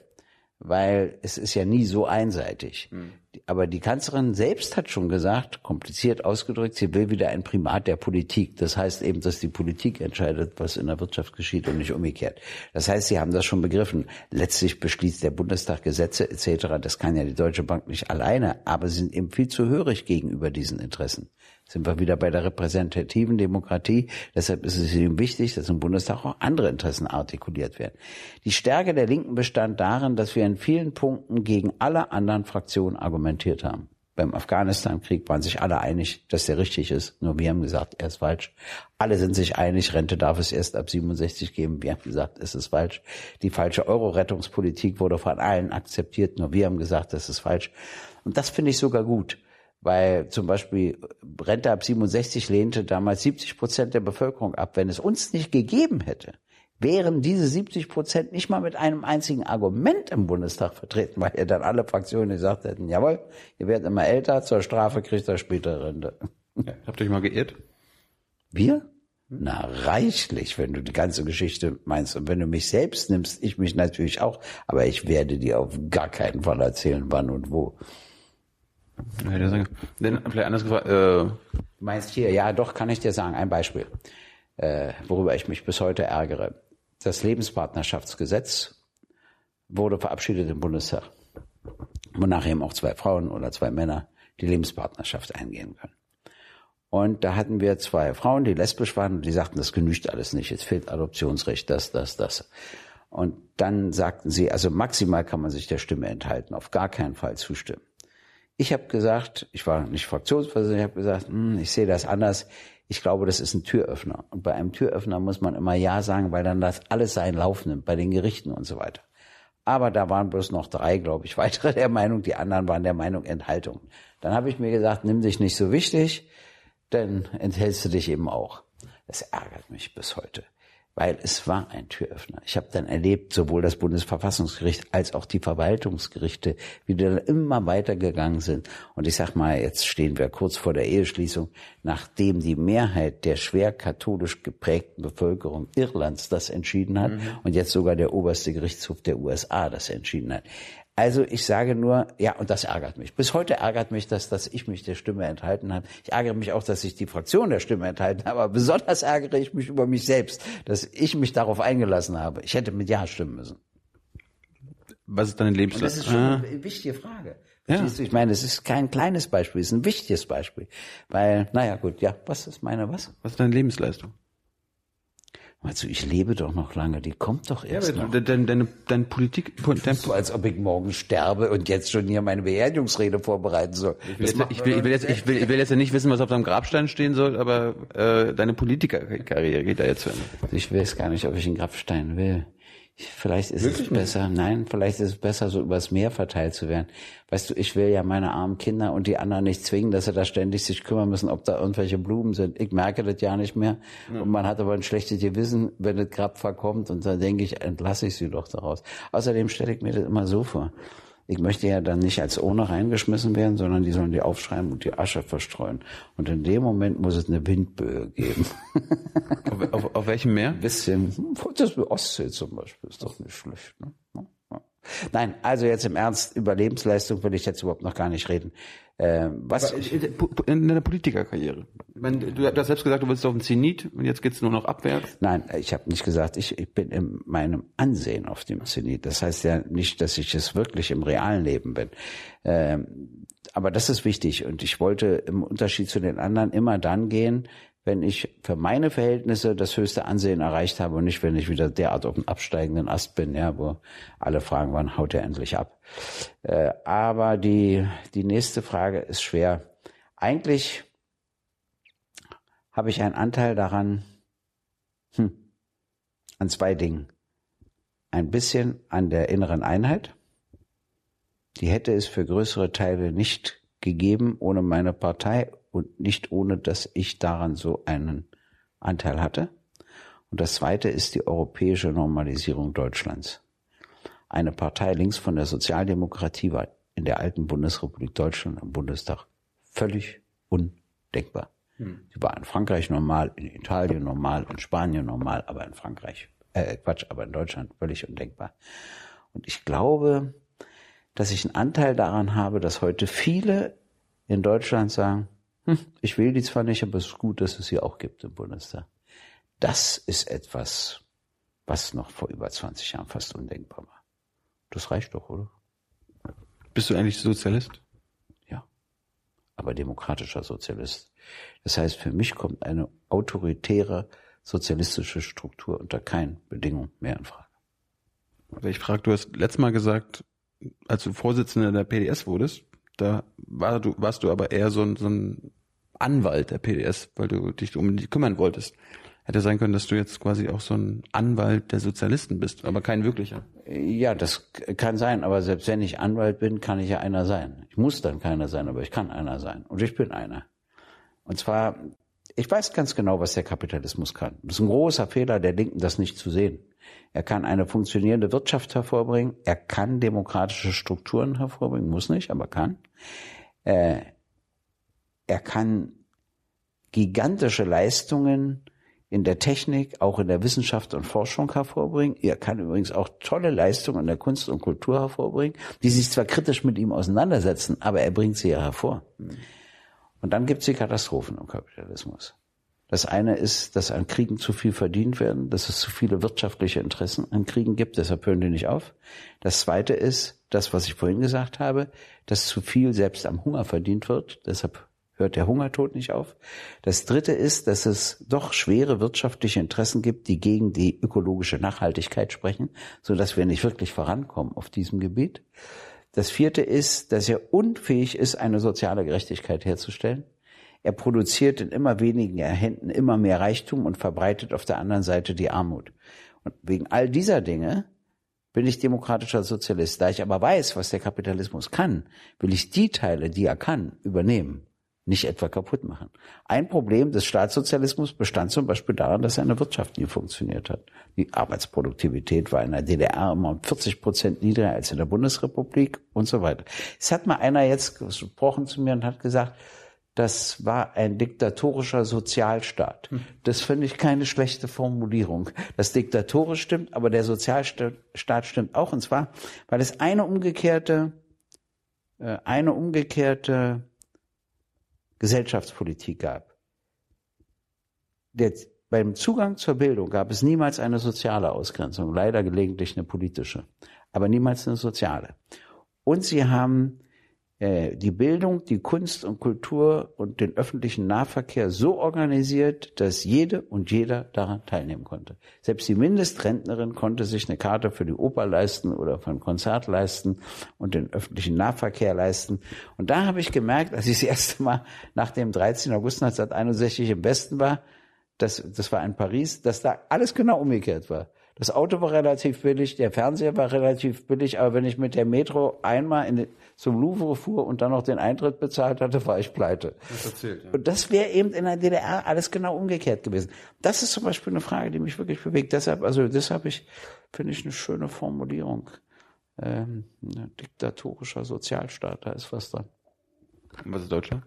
weil es ist ja nie so einseitig. Mhm. Aber die Kanzlerin selbst hat schon gesagt, kompliziert ausgedrückt, sie will wieder ein Primat der Politik. Das heißt eben, dass die Politik entscheidet, was in der Wirtschaft geschieht und nicht umgekehrt. Das heißt, sie haben das schon begriffen. Letztlich beschließt der Bundestag Gesetze etc. Das kann ja die Deutsche Bank nicht alleine, aber sie sind eben viel zu hörig gegenüber diesen Interessen sind wir wieder bei der repräsentativen Demokratie. Deshalb ist es ihm wichtig, dass im Bundestag auch andere Interessen artikuliert werden. Die Stärke der Linken bestand darin, dass wir in vielen Punkten gegen alle anderen Fraktionen argumentiert haben. Beim Afghanistan-Krieg waren sich alle einig, dass der richtig ist. Nur wir haben gesagt, er ist falsch. Alle sind sich einig, Rente darf es erst ab 67 geben. Wir haben gesagt, es ist falsch. Die falsche Euro-Rettungspolitik wurde von allen akzeptiert. Nur wir haben gesagt, das ist falsch. Und das finde ich sogar gut weil zum Beispiel Rente ab 67 lehnte damals 70 Prozent der Bevölkerung ab. Wenn es uns nicht gegeben hätte, wären diese 70 Prozent nicht mal mit einem einzigen Argument im Bundestag vertreten, weil ja dann alle Fraktionen gesagt hätten, jawohl, ihr werdet immer älter, zur Strafe kriegt ihr später Rente. Ja, habt ihr euch mal geirrt? Wir? Na, reichlich, wenn du die ganze Geschichte meinst. Und wenn du mich selbst nimmst, ich mich natürlich auch. Aber ich werde dir auf gar keinen Fall erzählen, wann und wo. Denn vielleicht anders gefragt, äh, meinst hier, ja, doch, kann ich dir sagen, ein Beispiel, äh, worüber ich mich bis heute ärgere. Das Lebenspartnerschaftsgesetz wurde verabschiedet im Bundestag, wonach eben auch zwei Frauen oder zwei Männer die Lebenspartnerschaft eingehen können. Und da hatten wir zwei Frauen, die lesbisch waren und die sagten, das genügt alles nicht, es fehlt Adoptionsrecht, das, das, das. Und dann sagten sie, also maximal kann man sich der Stimme enthalten, auf gar keinen Fall zustimmen. Ich habe gesagt, ich war nicht Fraktionsvorsitzender, ich habe gesagt, hm, ich sehe das anders. Ich glaube, das ist ein Türöffner. Und bei einem Türöffner muss man immer Ja sagen, weil dann das alles seinen Lauf nimmt, bei den Gerichten und so weiter. Aber da waren bloß noch drei, glaube ich, weitere der Meinung, die anderen waren der Meinung Enthaltung. Dann habe ich mir gesagt, nimm dich nicht so wichtig, dann enthältst du dich eben auch. Das ärgert mich bis heute, weil es war ein Türöffner. Ich habe dann erlebt, sowohl das Bundesverfassungsgericht als auch die Verwaltungsgerichte, wie die dann immer weitergegangen sind. Und ich sag mal, jetzt stehen wir kurz vor der Eheschließung, nachdem die Mehrheit der schwer katholisch geprägten Bevölkerung Irlands das entschieden hat und jetzt sogar der oberste Gerichtshof der USA das entschieden hat. Also ich sage nur, ja, und das ärgert mich. Bis heute ärgert mich das, dass ich mich der Stimme enthalten habe. Ich ärgere mich auch, dass ich die Fraktion der Stimme enthalten habe. Aber besonders ärgere ich mich über mich selbst, dass ich mich darauf eingelassen habe. Ich hätte mit Ja stimmen müssen. was ist deine Und Lebenslast? das ist schon Ah, eine wichtige Frage. Ja. Ich meine, es ist kein kleines Beispiel, es ist ein wichtiges Beispiel. Weil, naja, gut, ja, was ist meine was? was ist deine Lebensleistung? Meinst du, ich lebe doch noch lange, die kommt doch erst noch. Deine, deine, deine, deine Politik, So als ob ich morgen sterbe und jetzt schon hier meine Beerdigungsrede vorbereiten soll. ich, will jetzt, ich, will, ich, will jetzt, ich, will, ich will jetzt ja nicht wissen, was auf deinem Grabstein stehen soll, aber äh, deine Politikerkarriere geht da jetzt Ende. Ich weiß gar nicht, ob ich einen Grabstein will. Vielleicht ist es besser, nein, vielleicht ist es besser, so übers Meer verteilt zu werden. Weißt du, ich will ja meine armen Kinder und die anderen nicht zwingen, dass sie da ständig sich kümmern müssen, ob da irgendwelche Blumen sind. Ich merke das ja nicht mehr. Und man hat aber ein schlechtes Gewissen, wenn das Grab verkommt und dann denke ich, entlasse ich sie doch daraus. Außerdem stelle ich mir das immer so vor. Ich möchte ja dann nicht als ohne reingeschmissen werden, sondern die sollen die aufschreiben und die Asche verstreuen. Und in dem Moment muss es eine Windböe geben. Auf, auf, auf welchem Meer? bisschen, hm, das Ostsee zum Beispiel ist doch nicht schlecht. Ne? Nein, also jetzt im Ernst, über Lebensleistung will ich jetzt überhaupt noch gar nicht reden. Ähm, was ich, In deiner Politikerkarriere. Du hast selbst gesagt, du willst auf den Zenit und jetzt geht's nur noch abwärts. nein, ich habe nicht gesagt, ich, ich bin in meinem Ansehen auf dem Zenit. Das heißt ja nicht, dass ich es wirklich im realen Leben bin. Ähm, aber das ist wichtig und ich wollte im Unterschied zu den anderen immer dann gehen, wenn ich für meine Verhältnisse das höchste Ansehen erreicht habe und nicht, wenn ich wieder derart auf dem absteigenden Ast bin, ja, wo alle fragen, wann haut er endlich ab. Äh, aber die, die nächste Frage ist schwer. Eigentlich habe ich einen Anteil daran, hm, an zwei Dingen. Ein bisschen an der inneren Einheit. Die hätte es für größere Teile nicht gegeben ohne meine Partei und nicht ohne, dass ich daran so einen Anteil hatte. Und das zweite ist die europäische Normalisierung Deutschlands. Eine Partei links von der Sozialdemokratie war in der alten Bundesrepublik Deutschland im Bundestag völlig undenkbar. Sie war in Frankreich normal, in Italien normal, in Spanien normal, aber in Frankreich, äh, Quatsch, aber in Deutschland völlig undenkbar. Und ich glaube, dass ich einen Anteil daran habe, dass heute viele in Deutschland sagen, hm, ich will die zwar nicht, aber es ist gut, dass es sie auch gibt im Bundestag. Das ist etwas, was noch vor über 20 Jahren fast undenkbar war. Das reicht doch, oder? Bist du eigentlich Sozialist? Ja. Aber demokratischer Sozialist. Das heißt, für mich kommt eine autoritäre sozialistische Struktur unter keinen Bedingungen mehr in Frage. Ich frage, du hast letztes Mal gesagt, als du Vorsitzender der PDS wurdest, da war du, warst du aber eher so ein, so ein Anwalt der PDS, weil du dich um die kümmern wolltest. Hätte sein können, dass du jetzt quasi auch so ein Anwalt der Sozialisten bist, aber kein wirklicher. Ja, das kann sein, aber selbst wenn ich Anwalt bin, kann ich ja einer sein. Ich muss dann keiner sein, aber ich kann einer sein. Und ich bin einer. Und zwar Ich weiß ganz genau, was der Kapitalismus kann. Das ist ein großer Fehler der Linken, das nicht zu sehen. Er kann eine funktionierende Wirtschaft hervorbringen. Er kann demokratische Strukturen hervorbringen. Muss nicht, aber kann. Äh, er kann gigantische Leistungen in der Technik, auch in der Wissenschaft und Forschung hervorbringen. Er kann übrigens auch tolle Leistungen in der Kunst und Kultur hervorbringen, die sich zwar kritisch mit ihm auseinandersetzen, aber er bringt sie ja hervor. Und dann gibt es die Katastrophen im Kapitalismus. Das eine ist, dass an Kriegen zu viel verdient werden, dass es zu viele wirtschaftliche Interessen an Kriegen gibt, deshalb hören die nicht auf. Das zweite ist, das, was ich vorhin gesagt habe, dass zu viel selbst am Hunger verdient wird, deshalb hört der Hungertod nicht auf. Das Dritte ist, dass es doch schwere wirtschaftliche Interessen gibt, die gegen die ökologische Nachhaltigkeit sprechen, so dass wir nicht wirklich vorankommen auf diesem Gebiet. Das Vierte ist, dass er unfähig ist, eine soziale Gerechtigkeit herzustellen. Er produziert in immer weniger Händen immer mehr Reichtum und verbreitet auf der anderen Seite die Armut. Und wegen all dieser Dinge bin ich demokratischer Sozialist. Da ich aber weiß, was der Kapitalismus kann, will ich die Teile, die er kann, übernehmen nicht etwa kaputt machen. Ein Problem des Staatssozialismus bestand zum Beispiel daran, dass seine Wirtschaft nie funktioniert hat. Die Arbeitsproduktivität war in der DDR immer um 40 Prozent niedriger als in der Bundesrepublik und so weiter. Es hat mal einer jetzt gesprochen zu mir und hat gesagt, das war ein diktatorischer Sozialstaat. Hm. Das finde ich keine schlechte Formulierung. Das diktatorisch stimmt, aber der Sozialstaat stimmt auch. Und zwar, weil es eine umgekehrte, äh, eine umgekehrte Gesellschaftspolitik gab. Der, beim Zugang zur Bildung gab es niemals eine soziale Ausgrenzung, leider gelegentlich eine politische, aber niemals eine soziale. Und sie haben die Bildung, die Kunst und Kultur und den öffentlichen Nahverkehr so organisiert, dass jede und jeder daran teilnehmen konnte. Selbst die Mindestrentnerin konnte sich eine Karte für die Oper leisten oder für ein Konzert leisten und den öffentlichen Nahverkehr leisten. Und da habe ich gemerkt, als ich das erste Mal nach dem 13. August 1961 im Westen war, das, das war in Paris, dass da alles genau umgekehrt war. Das Auto war relativ billig, der Fernseher war relativ billig, aber wenn ich mit der Metro einmal in, zum Louvre fuhr und dann noch den Eintritt bezahlt hatte, war ich pleite. Das erzählt, ja. Und das wäre eben in der DDR alles genau umgekehrt gewesen. Das ist zum Beispiel eine Frage, die mich wirklich bewegt. Deshalb, also deshalb ich, finde ich eine schöne Formulierung. Ähm, ein diktatorischer Sozialstaat, da ist was dran. Was ist Deutschland?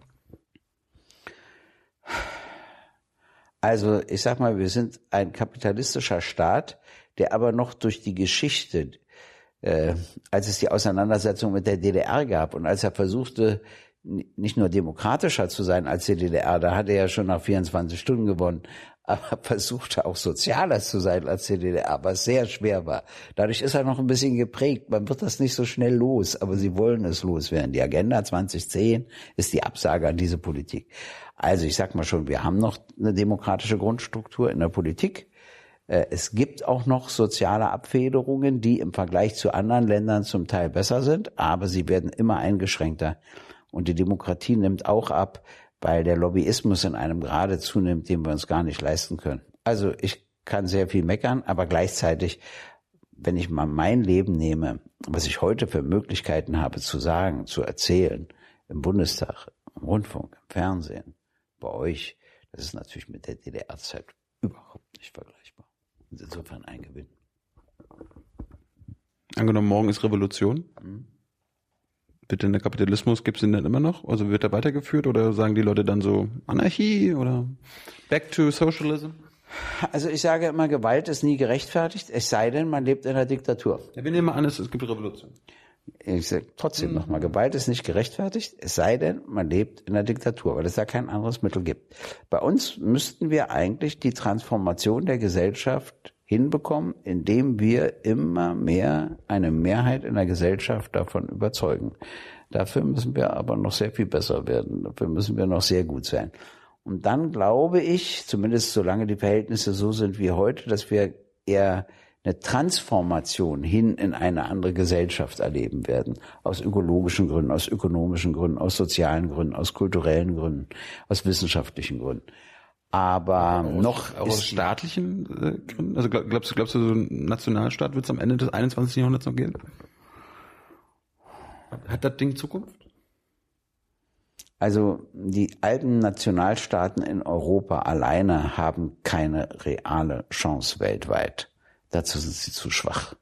Also ich sag mal, wir sind ein kapitalistischer Staat, der aber noch durch die Geschichte, äh, als es die Auseinandersetzung mit der DDR gab und als er versuchte, nicht nur demokratischer zu sein als die DDR, da hat er ja schon nach 24 Stunden gewonnen, aber versuchte auch sozialer zu sein als die DDR, was sehr schwer war. Dadurch ist er noch ein bisschen geprägt. Man wird das nicht so schnell los, aber sie wollen es loswerden. Die Agenda 2010 ist die Absage an diese Politik. Also ich sag mal schon, wir haben noch eine demokratische Grundstruktur in der Politik. Äh, es gibt auch noch soziale Abfederungen, die im Vergleich zu anderen Ländern zum Teil besser sind, aber sie werden immer eingeschränkter. Und die Demokratie nimmt auch ab, weil der Lobbyismus in einem Grade zunimmt, den wir uns gar nicht leisten können. Also ich kann sehr viel meckern, aber gleichzeitig, wenn ich mal mein Leben nehme, was ich heute für Möglichkeiten habe zu sagen, zu erzählen, im Bundestag, im Rundfunk, im Fernsehen, bei euch, das ist natürlich mit der DDR-Zeit überhaupt nicht vergleichbar. Insofern ein Gewinn. Angenommen, morgen ist Revolution. Mhm. Bitte der Kapitalismus gibt es den dann immer noch? Also wird er weitergeführt oder sagen die Leute dann so Anarchie oder Back to Socialism? Also ich sage immer, Gewalt ist nie gerechtfertigt, es sei denn, man lebt in einer Diktatur. Ja, wir nehmen mal an, es gibt Revolution ich sage trotzdem mhm. nochmal, Gewalt ist nicht gerechtfertigt, es sei denn, man lebt in einer Diktatur, weil es da kein anderes Mittel gibt. Bei uns müssten wir eigentlich die Transformation der Gesellschaft hinbekommen, indem wir immer mehr eine Mehrheit in der Gesellschaft davon überzeugen. Dafür müssen wir aber noch sehr viel besser werden. Dafür müssen wir noch sehr gut sein. Und dann glaube ich, zumindest solange die Verhältnisse so sind wie heute, dass wir eher eine Transformation hin in eine andere Gesellschaft erleben werden. Aus ökologischen Gründen, aus ökonomischen Gründen, aus sozialen Gründen, aus kulturellen Gründen, aus wissenschaftlichen Gründen. Aber aus, noch aus staatlichen äh, Gründen? Also glaubst du, glaubst du, so ein Nationalstaat wird es am Ende des 21. Jahrhunderts noch geben? Hat das Ding Zukunft? Also die alten Nationalstaaten in Europa alleine haben keine reale Chance weltweit. Dazu sind sie zu schwach.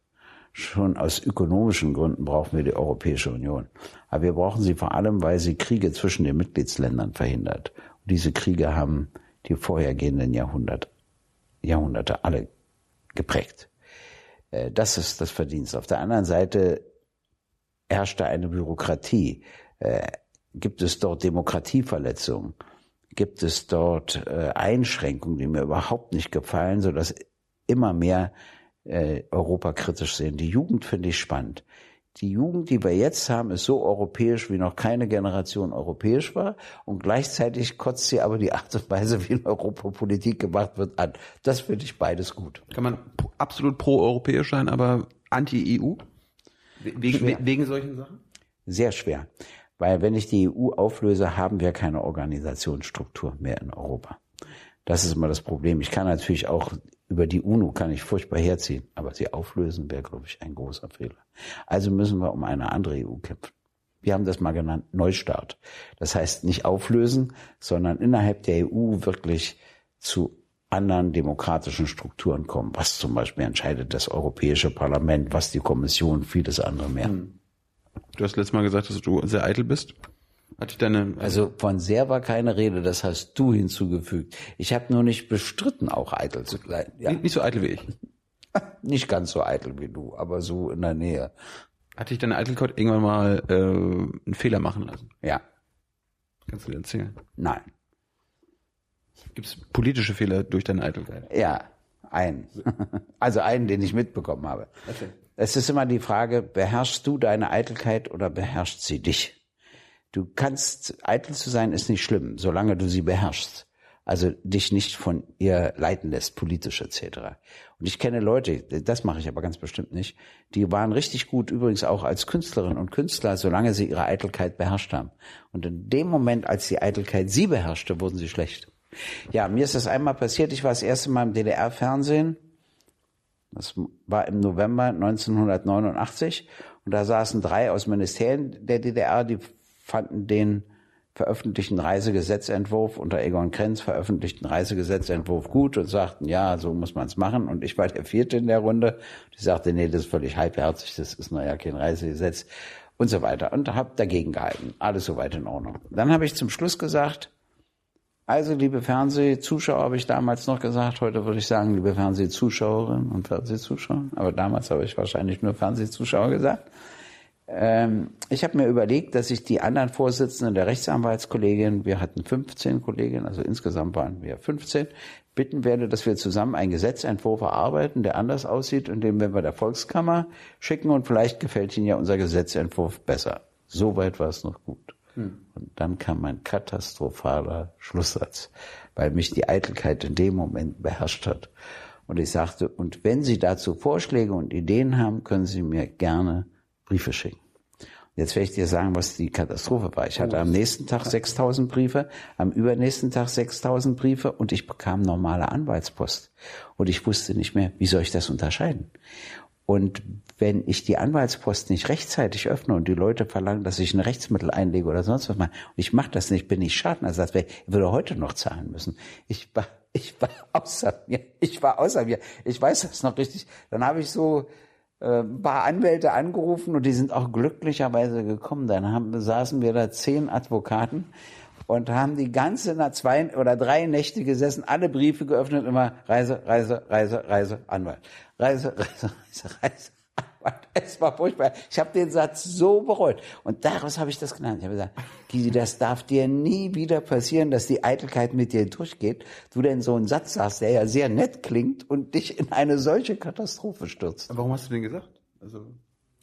Schon aus ökonomischen Gründen brauchen wir die Europäische Union. Aber wir brauchen sie vor allem, weil sie Kriege zwischen den Mitgliedsländern verhindert. Und diese Kriege haben die vorhergehenden Jahrhundert, Jahrhunderte alle geprägt. Äh, das ist das Verdienst. Auf der anderen Seite herrschte eine Bürokratie. Äh, gibt es dort Demokratieverletzungen? Gibt es dort äh, Einschränkungen, die mir überhaupt nicht gefallen, sodass immer mehr äh, Europa kritisch sehen. Die Jugend finde ich spannend. Die Jugend, die wir jetzt haben, ist so europäisch, wie noch keine Generation europäisch war. Und gleichzeitig kotzt sie aber die Art und Weise, wie in Europa Politik gemacht wird, an. Das finde ich beides gut. Kann man absolut pro-europäisch sein, aber anti-EU? Wegen, wegen solchen Sachen? Sehr schwer. Weil wenn ich die EU auflöse, haben wir keine Organisationsstruktur mehr in Europa. Das ist immer das Problem. Ich kann natürlich auch über die UNO kann ich furchtbar herziehen, aber sie auflösen wäre, glaube ich, ein großer Fehler. Also müssen wir um eine andere EU kämpfen. Wir haben das mal genannt Neustart. Das heißt nicht auflösen, sondern innerhalb der EU wirklich zu anderen demokratischen Strukturen kommen. Was zum Beispiel entscheidet das Europäische Parlament, was die Kommission, vieles andere mehr. Hm. Du hast letztes Mal gesagt, dass du sehr eitel bist. Hatte ich deine, also von sehr war keine Rede, das hast du hinzugefügt. Ich habe nur nicht bestritten, auch eitel zu sein. Ja. Nicht so eitel wie ich. Nicht ganz so eitel wie du, aber so in der Nähe. Hatte ich deine Eitelkeit irgendwann mal äh, einen Fehler machen lassen? Ja. Kannst du dir erzählen? Nein. Gibt es politische Fehler durch deine Eitelkeit? Ja, einen. Also einen, den ich mitbekommen habe. Okay. Es ist immer die Frage, beherrschst du deine Eitelkeit oder beherrscht sie dich? Du kannst, eitel zu sein ist nicht schlimm, solange du sie beherrschst. Also dich nicht von ihr leiten lässt, politisch etc. Und ich kenne Leute, das mache ich aber ganz bestimmt nicht, die waren richtig gut, übrigens auch als Künstlerinnen und Künstler, solange sie ihre Eitelkeit beherrscht haben. Und in dem Moment, als die Eitelkeit sie beherrschte, wurden sie schlecht. Ja, mir ist das einmal passiert, ich war das erste Mal im DDR-Fernsehen, das war im November 1989, und da saßen drei aus Ministerien der DDR, die fanden den veröffentlichten Reisegesetzentwurf unter Egon Krenz veröffentlichten Reisegesetzentwurf gut und sagten, ja, so muss man es machen. Und ich war der Vierte in der Runde. Die sagte, nee, das ist völlig halbherzig, das ist naja kein Reisegesetz und so weiter. Und habe dagegen gehalten. Alles soweit in Ordnung. Dann habe ich zum Schluss gesagt, also liebe Fernsehzuschauer, habe ich damals noch gesagt, heute würde ich sagen, liebe Fernsehzuschauerinnen und Fernsehzuschauer, aber damals habe ich wahrscheinlich nur Fernsehzuschauer gesagt. Ähm, ich habe mir überlegt, dass ich die anderen Vorsitzenden der Rechtsanwaltskollegin, wir hatten 15 Kolleginnen, also insgesamt waren wir 15, bitten werde, dass wir zusammen einen Gesetzentwurf erarbeiten, der anders aussieht und den werden wir der Volkskammer schicken und vielleicht gefällt Ihnen ja unser Gesetzentwurf besser. Soweit war es noch gut. Hm. Und dann kam mein katastrophaler Schlusssatz, weil mich die Eitelkeit in dem Moment beherrscht hat. Und ich sagte, und wenn Sie dazu Vorschläge und Ideen haben, können Sie mir gerne Briefe schicken. Jetzt werde ich dir sagen, was die Katastrophe war. Ich hatte am nächsten Tag 6000 Briefe, am übernächsten Tag 6000 Briefe und ich bekam normale Anwaltspost. Und ich wusste nicht mehr, wie soll ich das unterscheiden? Und wenn ich die Anwaltspost nicht rechtzeitig öffne und die Leute verlangen, dass ich ein Rechtsmittel einlege oder sonst was mache, und ich mache das nicht, bin ich Schadenersatz, ich würde heute noch zahlen müssen. Ich war, ich war außer mir. Ich war außer mir. Ich weiß das noch richtig. Dann habe ich so ein paar Anwälte angerufen und die sind auch glücklicherweise gekommen. Dann haben, saßen wir da zehn Advokaten und haben die ganze nach zwei oder drei Nächte gesessen, alle Briefe geöffnet, immer Reise, Reise, Reise, Reise, Anwalt. Reise, Reise, Reise, Reise. Es war furchtbar. Ich habe den Satz so bereut. Und daraus habe ich das genannt. Ich habe gesagt, Gisi, das darf dir nie wieder passieren, dass die Eitelkeit mit dir durchgeht. Du denn so einen Satz sagst, der ja sehr nett klingt und dich in eine solche Katastrophe stürzt. Aber warum hast du den gesagt? Also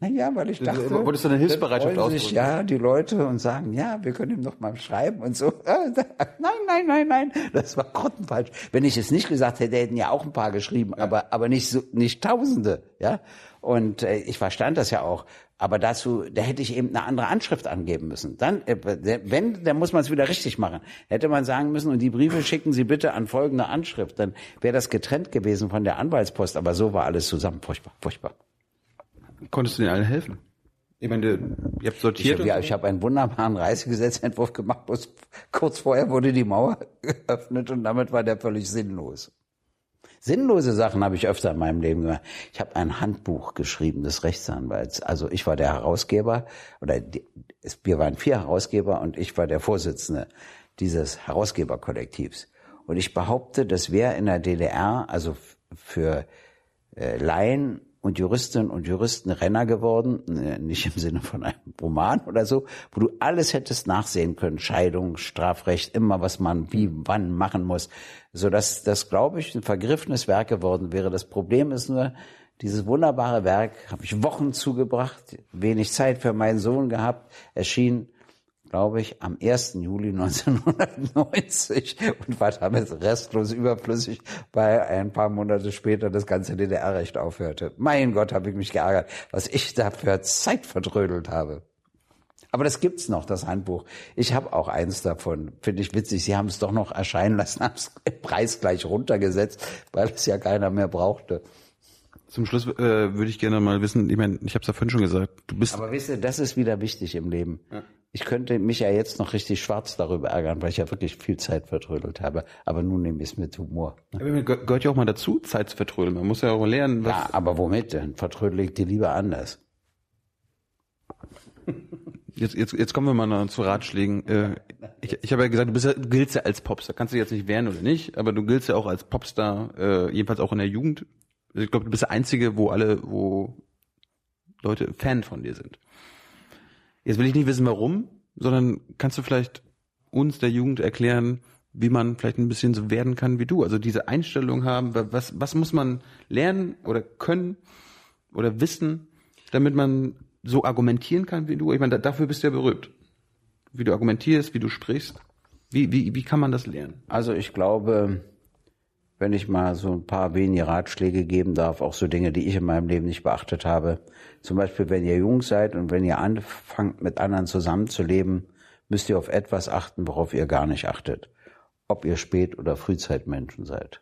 naja, weil ich dachte, wolltest du eine Hilfsbereitschaft ausdrücken? sich ja die Leute und sagen, ja, wir können ihm noch mal schreiben und so. Nein, nein, nein, nein, das war grottenfalsch. Wenn ich es nicht gesagt hätte, hätten ja auch ein paar geschrieben, ja. aber aber nicht so, nicht Tausende, ja. Und äh, ich verstand das ja auch. Aber dazu, da hätte ich eben eine andere Anschrift angeben müssen. Dann, äh, wenn, dann muss man es wieder richtig machen. Hätte man sagen müssen, und die Briefe schicken Sie bitte an folgende Anschrift. Dann wäre das getrennt gewesen von der Anwaltspost. Aber so war alles zusammen. Furchtbar, furchtbar. Konntest du denen allen helfen? Ich meine, ihr habt sortiert. Ich, ja, ich habe einen wunderbaren Reisegesetzentwurf gemacht, bloß kurz vorher wurde die Mauer geöffnet und damit war der völlig sinnlos. Sinnlose Sachen habe ich öfter in meinem Leben gemacht. Ich habe ein Handbuch geschrieben des Rechtsanwalts. Also ich war der Herausgeber oder die, es, wir waren vier Herausgeber und ich war der Vorsitzende dieses Herausgeberkollektivs. Und ich behaupte, das wäre in der DDR, also für äh, Laien und Juristinnen und Juristen Renner geworden, äh, nicht im Sinne von einem Roman oder so, wo du alles hättest nachsehen können, Scheidung, Strafrecht, immer was man wie wann machen muss, so dass das glaube ich ein vergriffenes Werk geworden wäre. Das Problem ist nur, dieses wunderbare Werk habe ich Wochen zugebracht, wenig Zeit für meinen Sohn gehabt, erschien glaube ich, am 1. Juli 1990 und war damit restlos überflüssig, weil ein paar Monate später das ganze DDR-Recht aufhörte. Mein Gott, habe ich mich geärgert, was ich da für Zeit vertrödelt habe. Aber das gibt's noch, das Handbuch. Ich habe auch eins davon. Finde ich witzig. Sie haben es doch noch erscheinen lassen, haben es Preis gleich runtergesetzt, weil es ja keiner mehr brauchte. Zum Schluss äh, würde ich gerne mal wissen, ich meine, ich habe es ja vorhin schon gesagt, du bist. Aber wisst ihr, das ist wieder wichtig im Leben. Ja. Ich könnte mich ja jetzt noch richtig schwarz darüber ärgern, weil ich ja wirklich viel Zeit vertrödelt habe. Aber nun nehme ich es mit Humor. Aber gehört ja auch mal dazu, Zeit zu vertrödeln. Man muss ja auch lernen. Was ja, aber womit denn? Vertrödel ich die lieber anders. Jetzt, jetzt, jetzt kommen wir mal noch zu Ratschlägen. Äh, ich, ich habe ja gesagt, du, bist ja, giltst ja als Popstar. Kannst du jetzt nicht wehren oder nicht, aber du giltst ja auch als Popstar, äh, jedenfalls auch in der Jugend. Also ich glaube, du bist der Einzige, wo alle, wo Leute Fan von dir sind. Jetzt will ich nicht wissen, warum, sondern kannst du vielleicht uns der Jugend erklären, wie man vielleicht ein bisschen so werden kann wie du? Also diese Einstellung haben, was, was muss man lernen oder können oder wissen, damit man so argumentieren kann wie du? Ich meine, dafür bist du ja berühmt. Wie du argumentierst, wie du sprichst. Wie, wie, wie kann man das lernen? Also ich glaube, wenn ich mal so ein paar wenige Ratschläge geben darf, auch so Dinge, die ich in meinem Leben nicht beachtet habe. Zum Beispiel, wenn ihr jung seid und wenn ihr anfangt, mit anderen zusammenzuleben, müsst ihr auf etwas achten, worauf ihr gar nicht achtet. Ob ihr Spät- oder Frühzeitmenschen seid.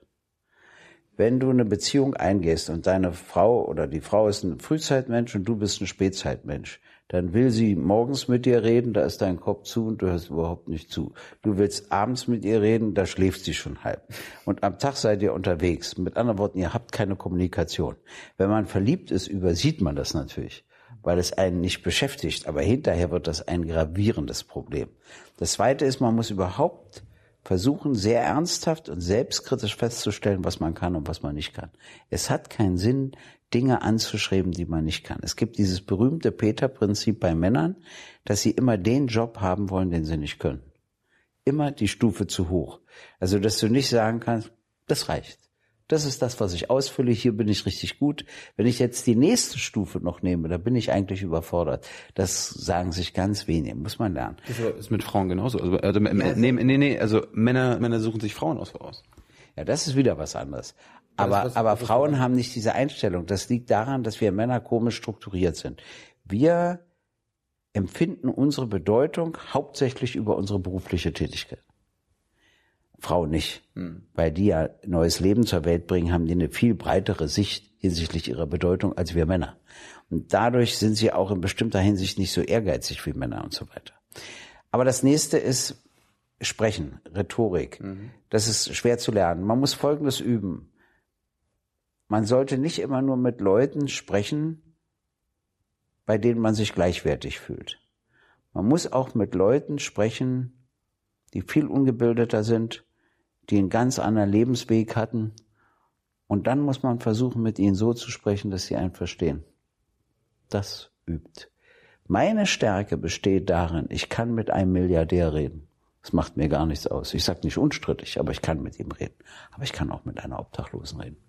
Wenn du eine Beziehung eingehst und deine Frau oder die Frau ist ein Frühzeitmensch und du bist ein Spätzeitmensch, dann will sie morgens mit dir reden, da ist dein Kopf zu und du hörst überhaupt nicht zu. Du willst abends mit ihr reden, da schläft sie schon halb. Und am Tag seid ihr unterwegs. Mit anderen Worten, ihr habt keine Kommunikation. Wenn man verliebt ist, übersieht man das natürlich, weil es einen nicht beschäftigt. Aber hinterher wird das ein gravierendes Problem. Das zweite ist, man muss überhaupt versuchen, sehr ernsthaft und selbstkritisch festzustellen, was man kann und was man nicht kann. Es hat keinen Sinn, Dinge anzuschreiben, die man nicht kann. Es gibt dieses berühmte Peter-Prinzip bei Männern, dass sie immer den Job haben wollen, den sie nicht können. Immer die Stufe zu hoch. Also, dass du nicht sagen kannst, das reicht. Das ist das, was ich ausfülle. Hier bin ich richtig gut. Wenn ich jetzt die nächste Stufe noch nehme, da bin ich eigentlich überfordert. Das sagen sich ganz wenige. Muss man lernen. Das ist mit Frauen genauso. Also, also nee, nee, nee, also Männer, Männer suchen sich Frauen aus voraus. Ja, das ist wieder was anderes. Aber, was, aber Frauen haben nicht diese Einstellung. Das liegt daran, dass wir Männer komisch strukturiert sind. Wir empfinden unsere Bedeutung hauptsächlich über unsere berufliche Tätigkeit. Frauen nicht. Hm. Weil die ja neues Leben zur Welt bringen, haben die eine viel breitere Sicht hinsichtlich ihrer Bedeutung als wir Männer. Und dadurch sind sie auch in bestimmter Hinsicht nicht so ehrgeizig wie Männer und so weiter. Aber das nächste ist Sprechen, Rhetorik. Mhm. Das ist schwer zu lernen. Man muss Folgendes üben. Man sollte nicht immer nur mit Leuten sprechen, bei denen man sich gleichwertig fühlt. Man muss auch mit Leuten sprechen, die viel ungebildeter sind, die einen ganz anderen Lebensweg hatten. Und dann muss man versuchen, mit ihnen so zu sprechen, dass sie einen verstehen. Das übt. Meine Stärke besteht darin, ich kann mit einem Milliardär reden. Das macht mir gar nichts aus. Ich sage nicht unstrittig, aber ich kann mit ihm reden. Aber ich kann auch mit einer Obdachlosen reden.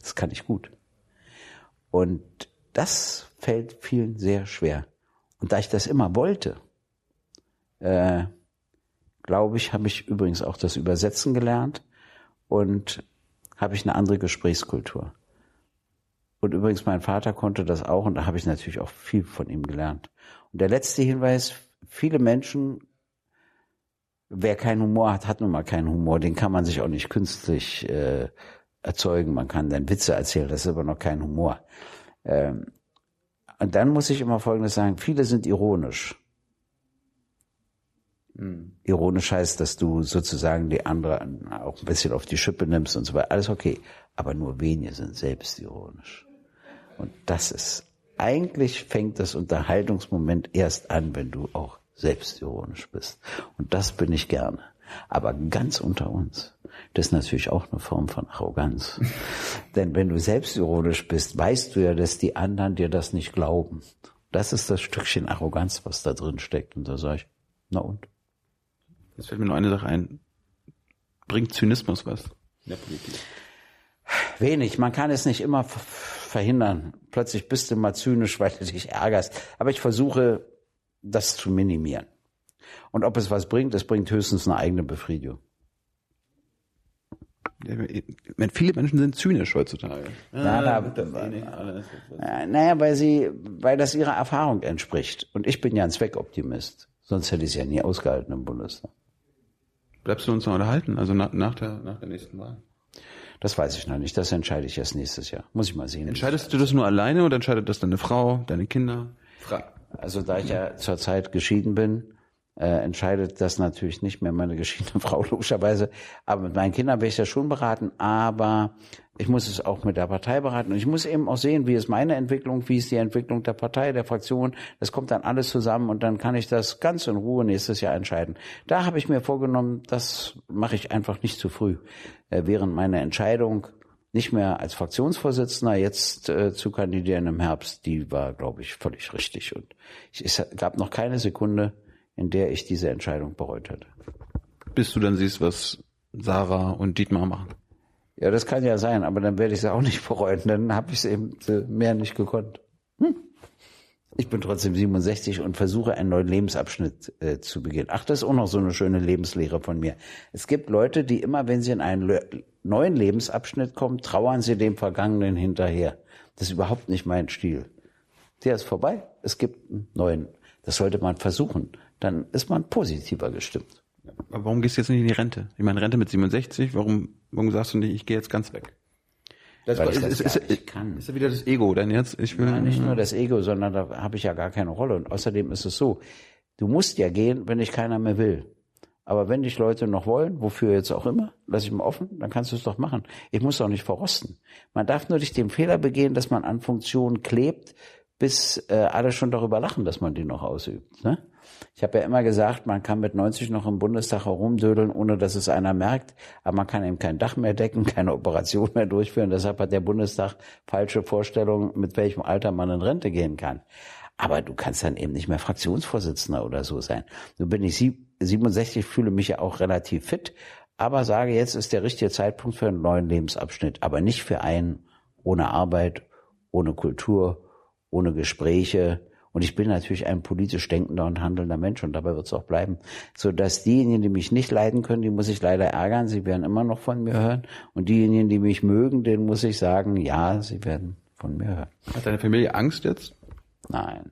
Das kann ich gut. Und das fällt vielen sehr schwer. Und da ich das immer wollte, äh, glaube ich, habe ich übrigens auch das Übersetzen gelernt und habe ich eine andere Gesprächskultur. Und übrigens, mein Vater konnte das auch und da habe ich natürlich auch viel von ihm gelernt. Und der letzte Hinweis, viele Menschen, wer keinen Humor hat, hat nun mal keinen Humor, den kann man sich auch nicht künstlich äh, erzeugen, man kann dann Witze erzählen, das ist aber noch kein Humor. Ähm, Und dann muss ich immer Folgendes sagen, viele sind ironisch. Ironisch heißt, dass du sozusagen die anderen auch ein bisschen auf die Schippe nimmst und so weiter. Alles okay. Aber nur wenige sind selbstironisch. Und das ist, eigentlich fängt das Unterhaltungsmoment erst an, wenn du auch selbstironisch bist. Und das bin ich gerne. Aber ganz unter uns. Das ist natürlich auch eine Form von Arroganz. Denn wenn du selbstironisch bist, weißt du ja, dass die anderen dir das nicht glauben. Das ist das Stückchen Arroganz, was da drin steckt. Und da sage ich, na und? Jetzt fällt mir nur eine Sache ein. Bringt Zynismus was in der Politik? Wenig. Man kann es nicht immer verhindern. Plötzlich bist du mal zynisch, weil du dich ärgerst. Aber ich versuche, das zu minimieren. Und ob es was bringt, es bringt höchstens eine eigene Befriedigung. Viele Menschen sind zynisch heutzutage. Ja, da, äh, naja, weil sie, weil das ihrer Erfahrung entspricht. Und ich bin ja ein Zweckoptimist. Sonst hätte ich es ja nie ausgehalten im Bundestag. Bleibst du uns noch unterhalten? Also nach, nach, der, nach der nächsten Wahl? Das weiß ich noch nicht. Das entscheide ich erst nächstes Jahr. Muss ich mal sehen. Entscheidest du das nur alleine oder entscheidet das deine Frau, deine Kinder? Fra also da ich ja zurzeit geschieden bin, äh, entscheidet das natürlich nicht mehr meine geschiedene Frau logischerweise. Aber mit meinen Kindern will ich das schon beraten. Aber ich muss es auch mit der Partei beraten. Und ich muss eben auch sehen, wie ist meine Entwicklung, wie ist die Entwicklung der Partei, der Fraktion. Das kommt dann alles zusammen und dann kann ich das ganz in Ruhe nächstes Jahr entscheiden. Da habe ich mir vorgenommen, das mache ich einfach nicht zu früh. Äh, während meine Entscheidung nicht mehr als Fraktionsvorsitzender jetzt äh, zu kandidieren im Herbst, die war, glaube ich, völlig richtig. Und ich, es gab noch keine Sekunde, in der ich diese Entscheidung bereut hatte. Bis du dann siehst, was Sarah und Dietmar machen. Ja, das kann ja sein, aber dann werde ich es auch nicht bereuen. Dann habe ich es eben mehr nicht gekonnt. Hm. Ich bin trotzdem 67 und versuche einen neuen Lebensabschnitt äh, zu beginnen. Ach, das ist auch noch so eine schöne Lebenslehre von mir. Es gibt Leute, die immer, wenn sie in einen Le neuen Lebensabschnitt kommen, trauern sie dem Vergangenen hinterher. Das ist überhaupt nicht mein Stil. Der ist vorbei. Es gibt einen neuen. Das sollte man versuchen. Dann ist man positiver gestimmt. Aber warum gehst du jetzt nicht in die Rente? Ich meine, Rente mit 67, warum, warum sagst du nicht, ich gehe jetzt ganz weg? Das Weil ist, das ist, ist, kann. ist ja wieder das Ego denn jetzt? Ich will, Nein, nicht nur das Ego, sondern da habe ich ja gar keine Rolle. Und außerdem ist es so, du musst ja gehen, wenn dich keiner mehr will. Aber wenn dich Leute noch wollen, wofür jetzt auch immer, lass ich mal offen, dann kannst du es doch machen. Ich muss doch nicht verrosten. Man darf nur nicht den Fehler begehen, dass man an Funktionen klebt, bis äh, alle schon darüber lachen, dass man die noch ausübt. Ne? Ich habe ja immer gesagt, man kann mit 90 noch im Bundestag herumdödeln, ohne dass es einer merkt, aber man kann eben kein Dach mehr decken, keine Operation mehr durchführen. Deshalb hat der Bundestag falsche Vorstellungen, mit welchem Alter man in Rente gehen kann. Aber du kannst dann eben nicht mehr Fraktionsvorsitzender oder so sein. Nun bin ich 67, fühle mich ja auch relativ fit, aber sage, jetzt ist der richtige Zeitpunkt für einen neuen Lebensabschnitt, aber nicht für einen ohne Arbeit, ohne Kultur, ohne Gespräche, und ich bin natürlich ein politisch denkender und handelnder Mensch und dabei wird es auch bleiben. So dass diejenigen, die mich nicht leiden können, die muss ich leider ärgern. Sie werden immer noch von mir hören. Und diejenigen, die mich mögen, denen muss ich sagen, ja, sie werden von mir hören. Hat deine Familie Angst jetzt? Nein,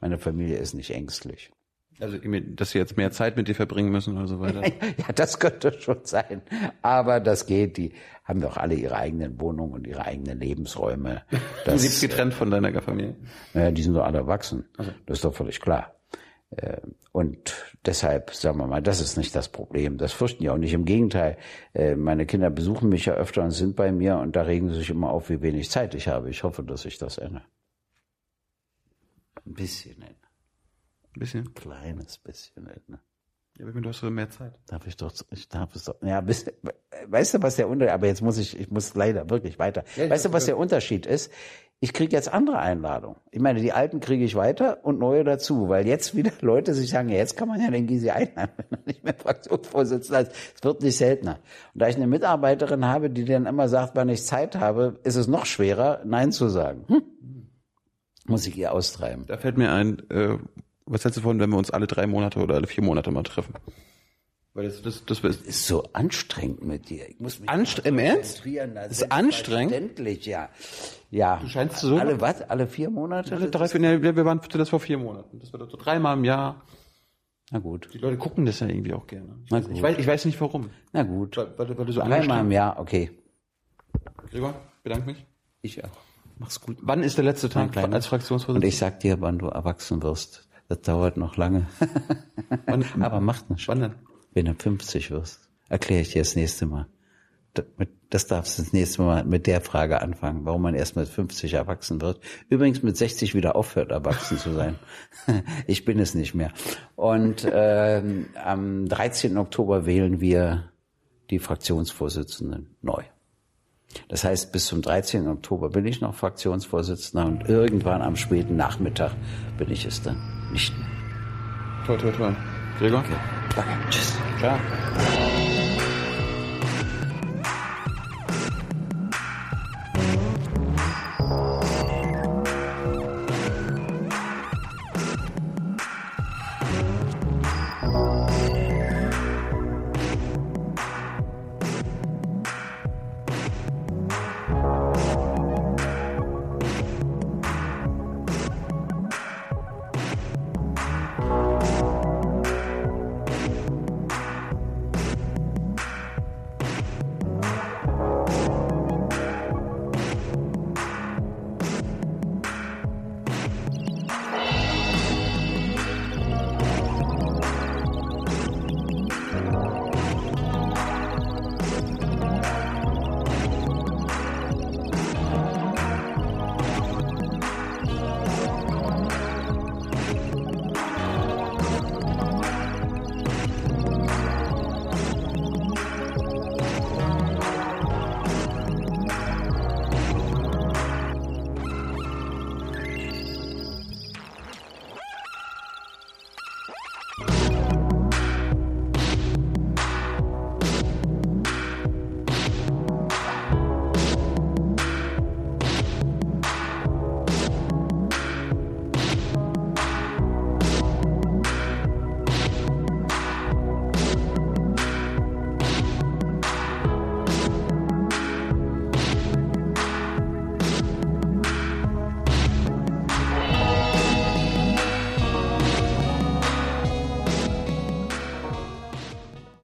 meine Familie ist nicht ängstlich. Also, dass sie jetzt mehr Zeit mit dir verbringen müssen oder so weiter. ja, das könnte schon sein. Aber das geht. Die haben doch alle ihre eigenen Wohnungen und ihre eigenen Lebensräume. Das, du lebst getrennt von deiner Familie? Naja, die sind doch alle erwachsen. Also. Das ist doch völlig klar. Äh, und deshalb, sagen wir mal, das ist nicht das Problem. Das fürchten ja auch nicht. Im Gegenteil, äh, meine Kinder besuchen mich ja öfter und sind bei mir und da regen sie sich immer auf, wie wenig Zeit ich habe. Ich hoffe, dass ich das ändere. Ein bisschen. Ein bisschen? Ein kleines bisschen ändere. Ja, aber du hast mehr Zeit. Darf ich doch, ich darf es doch, ja, bis, weißt du, was der Unterschied, aber jetzt muss ich, ich muss leider wirklich weiter. Ja, weißt du, was der Unterschied ist? Ich kriege jetzt andere Einladungen. Ich meine, die alten kriege ich weiter und neue dazu, weil jetzt wieder Leute sich sagen, ja, jetzt kann man ja den Gysi einladen, wenn er nicht mehr Fraktionsvorsitzender ist. Es wird nicht seltener. Und da ich eine Mitarbeiterin habe, die dann immer sagt, wann ich Zeit habe, ist es noch schwerer, Nein zu sagen. Hm? Muss ich ihr austreiben. Da fällt mir ein, äh, was hältst du davon, wenn wir uns alle drei Monate oder alle vier Monate mal treffen? Weil das, das, das, das ist so anstrengend mit dir. Ich muss mich Anst im Ernst? Das ist anstrengend. Endlich, ja. Ja. Du scheinst so. Alle was? Alle vier Monate? Alle drei, vier, nee, wir waren das vor vier Monaten. Das war so dreimal im Jahr. Na gut. Die Leute gucken das ja irgendwie auch gerne. Ich, weiß, ich weiß, ich weiß nicht warum. Na gut. Weil, weil, weil du so Dreimal im Jahr, okay. Gregor, bedanke mich. Ich auch. Mach's gut. Wann ist der letzte Tag als Fraktionsvorsitzender? Und ich sag dir, wann du erwachsen wirst. Das dauert noch lange. Wann- Aber macht nicht. Wann? Wenn du 50 wirst, erkläre ich dir das nächste Mal. Das darfst du das nächste Mal mit der Frage anfangen, warum man erst mit 50 erwachsen wird. Übrigens mit 60 wieder aufhört, erwachsen zu sein. Ich bin es nicht mehr. Und ähm, am 13. Oktober wählen wir die Fraktionsvorsitzenden neu. Das heißt, bis zum 13. Oktober bin ich noch Fraktionsvorsitzender und irgendwann am späten Nachmittag bin ich es dann nicht mehr. Toll, toll, toll. Gregor? Danke. Tschüss. Ciao.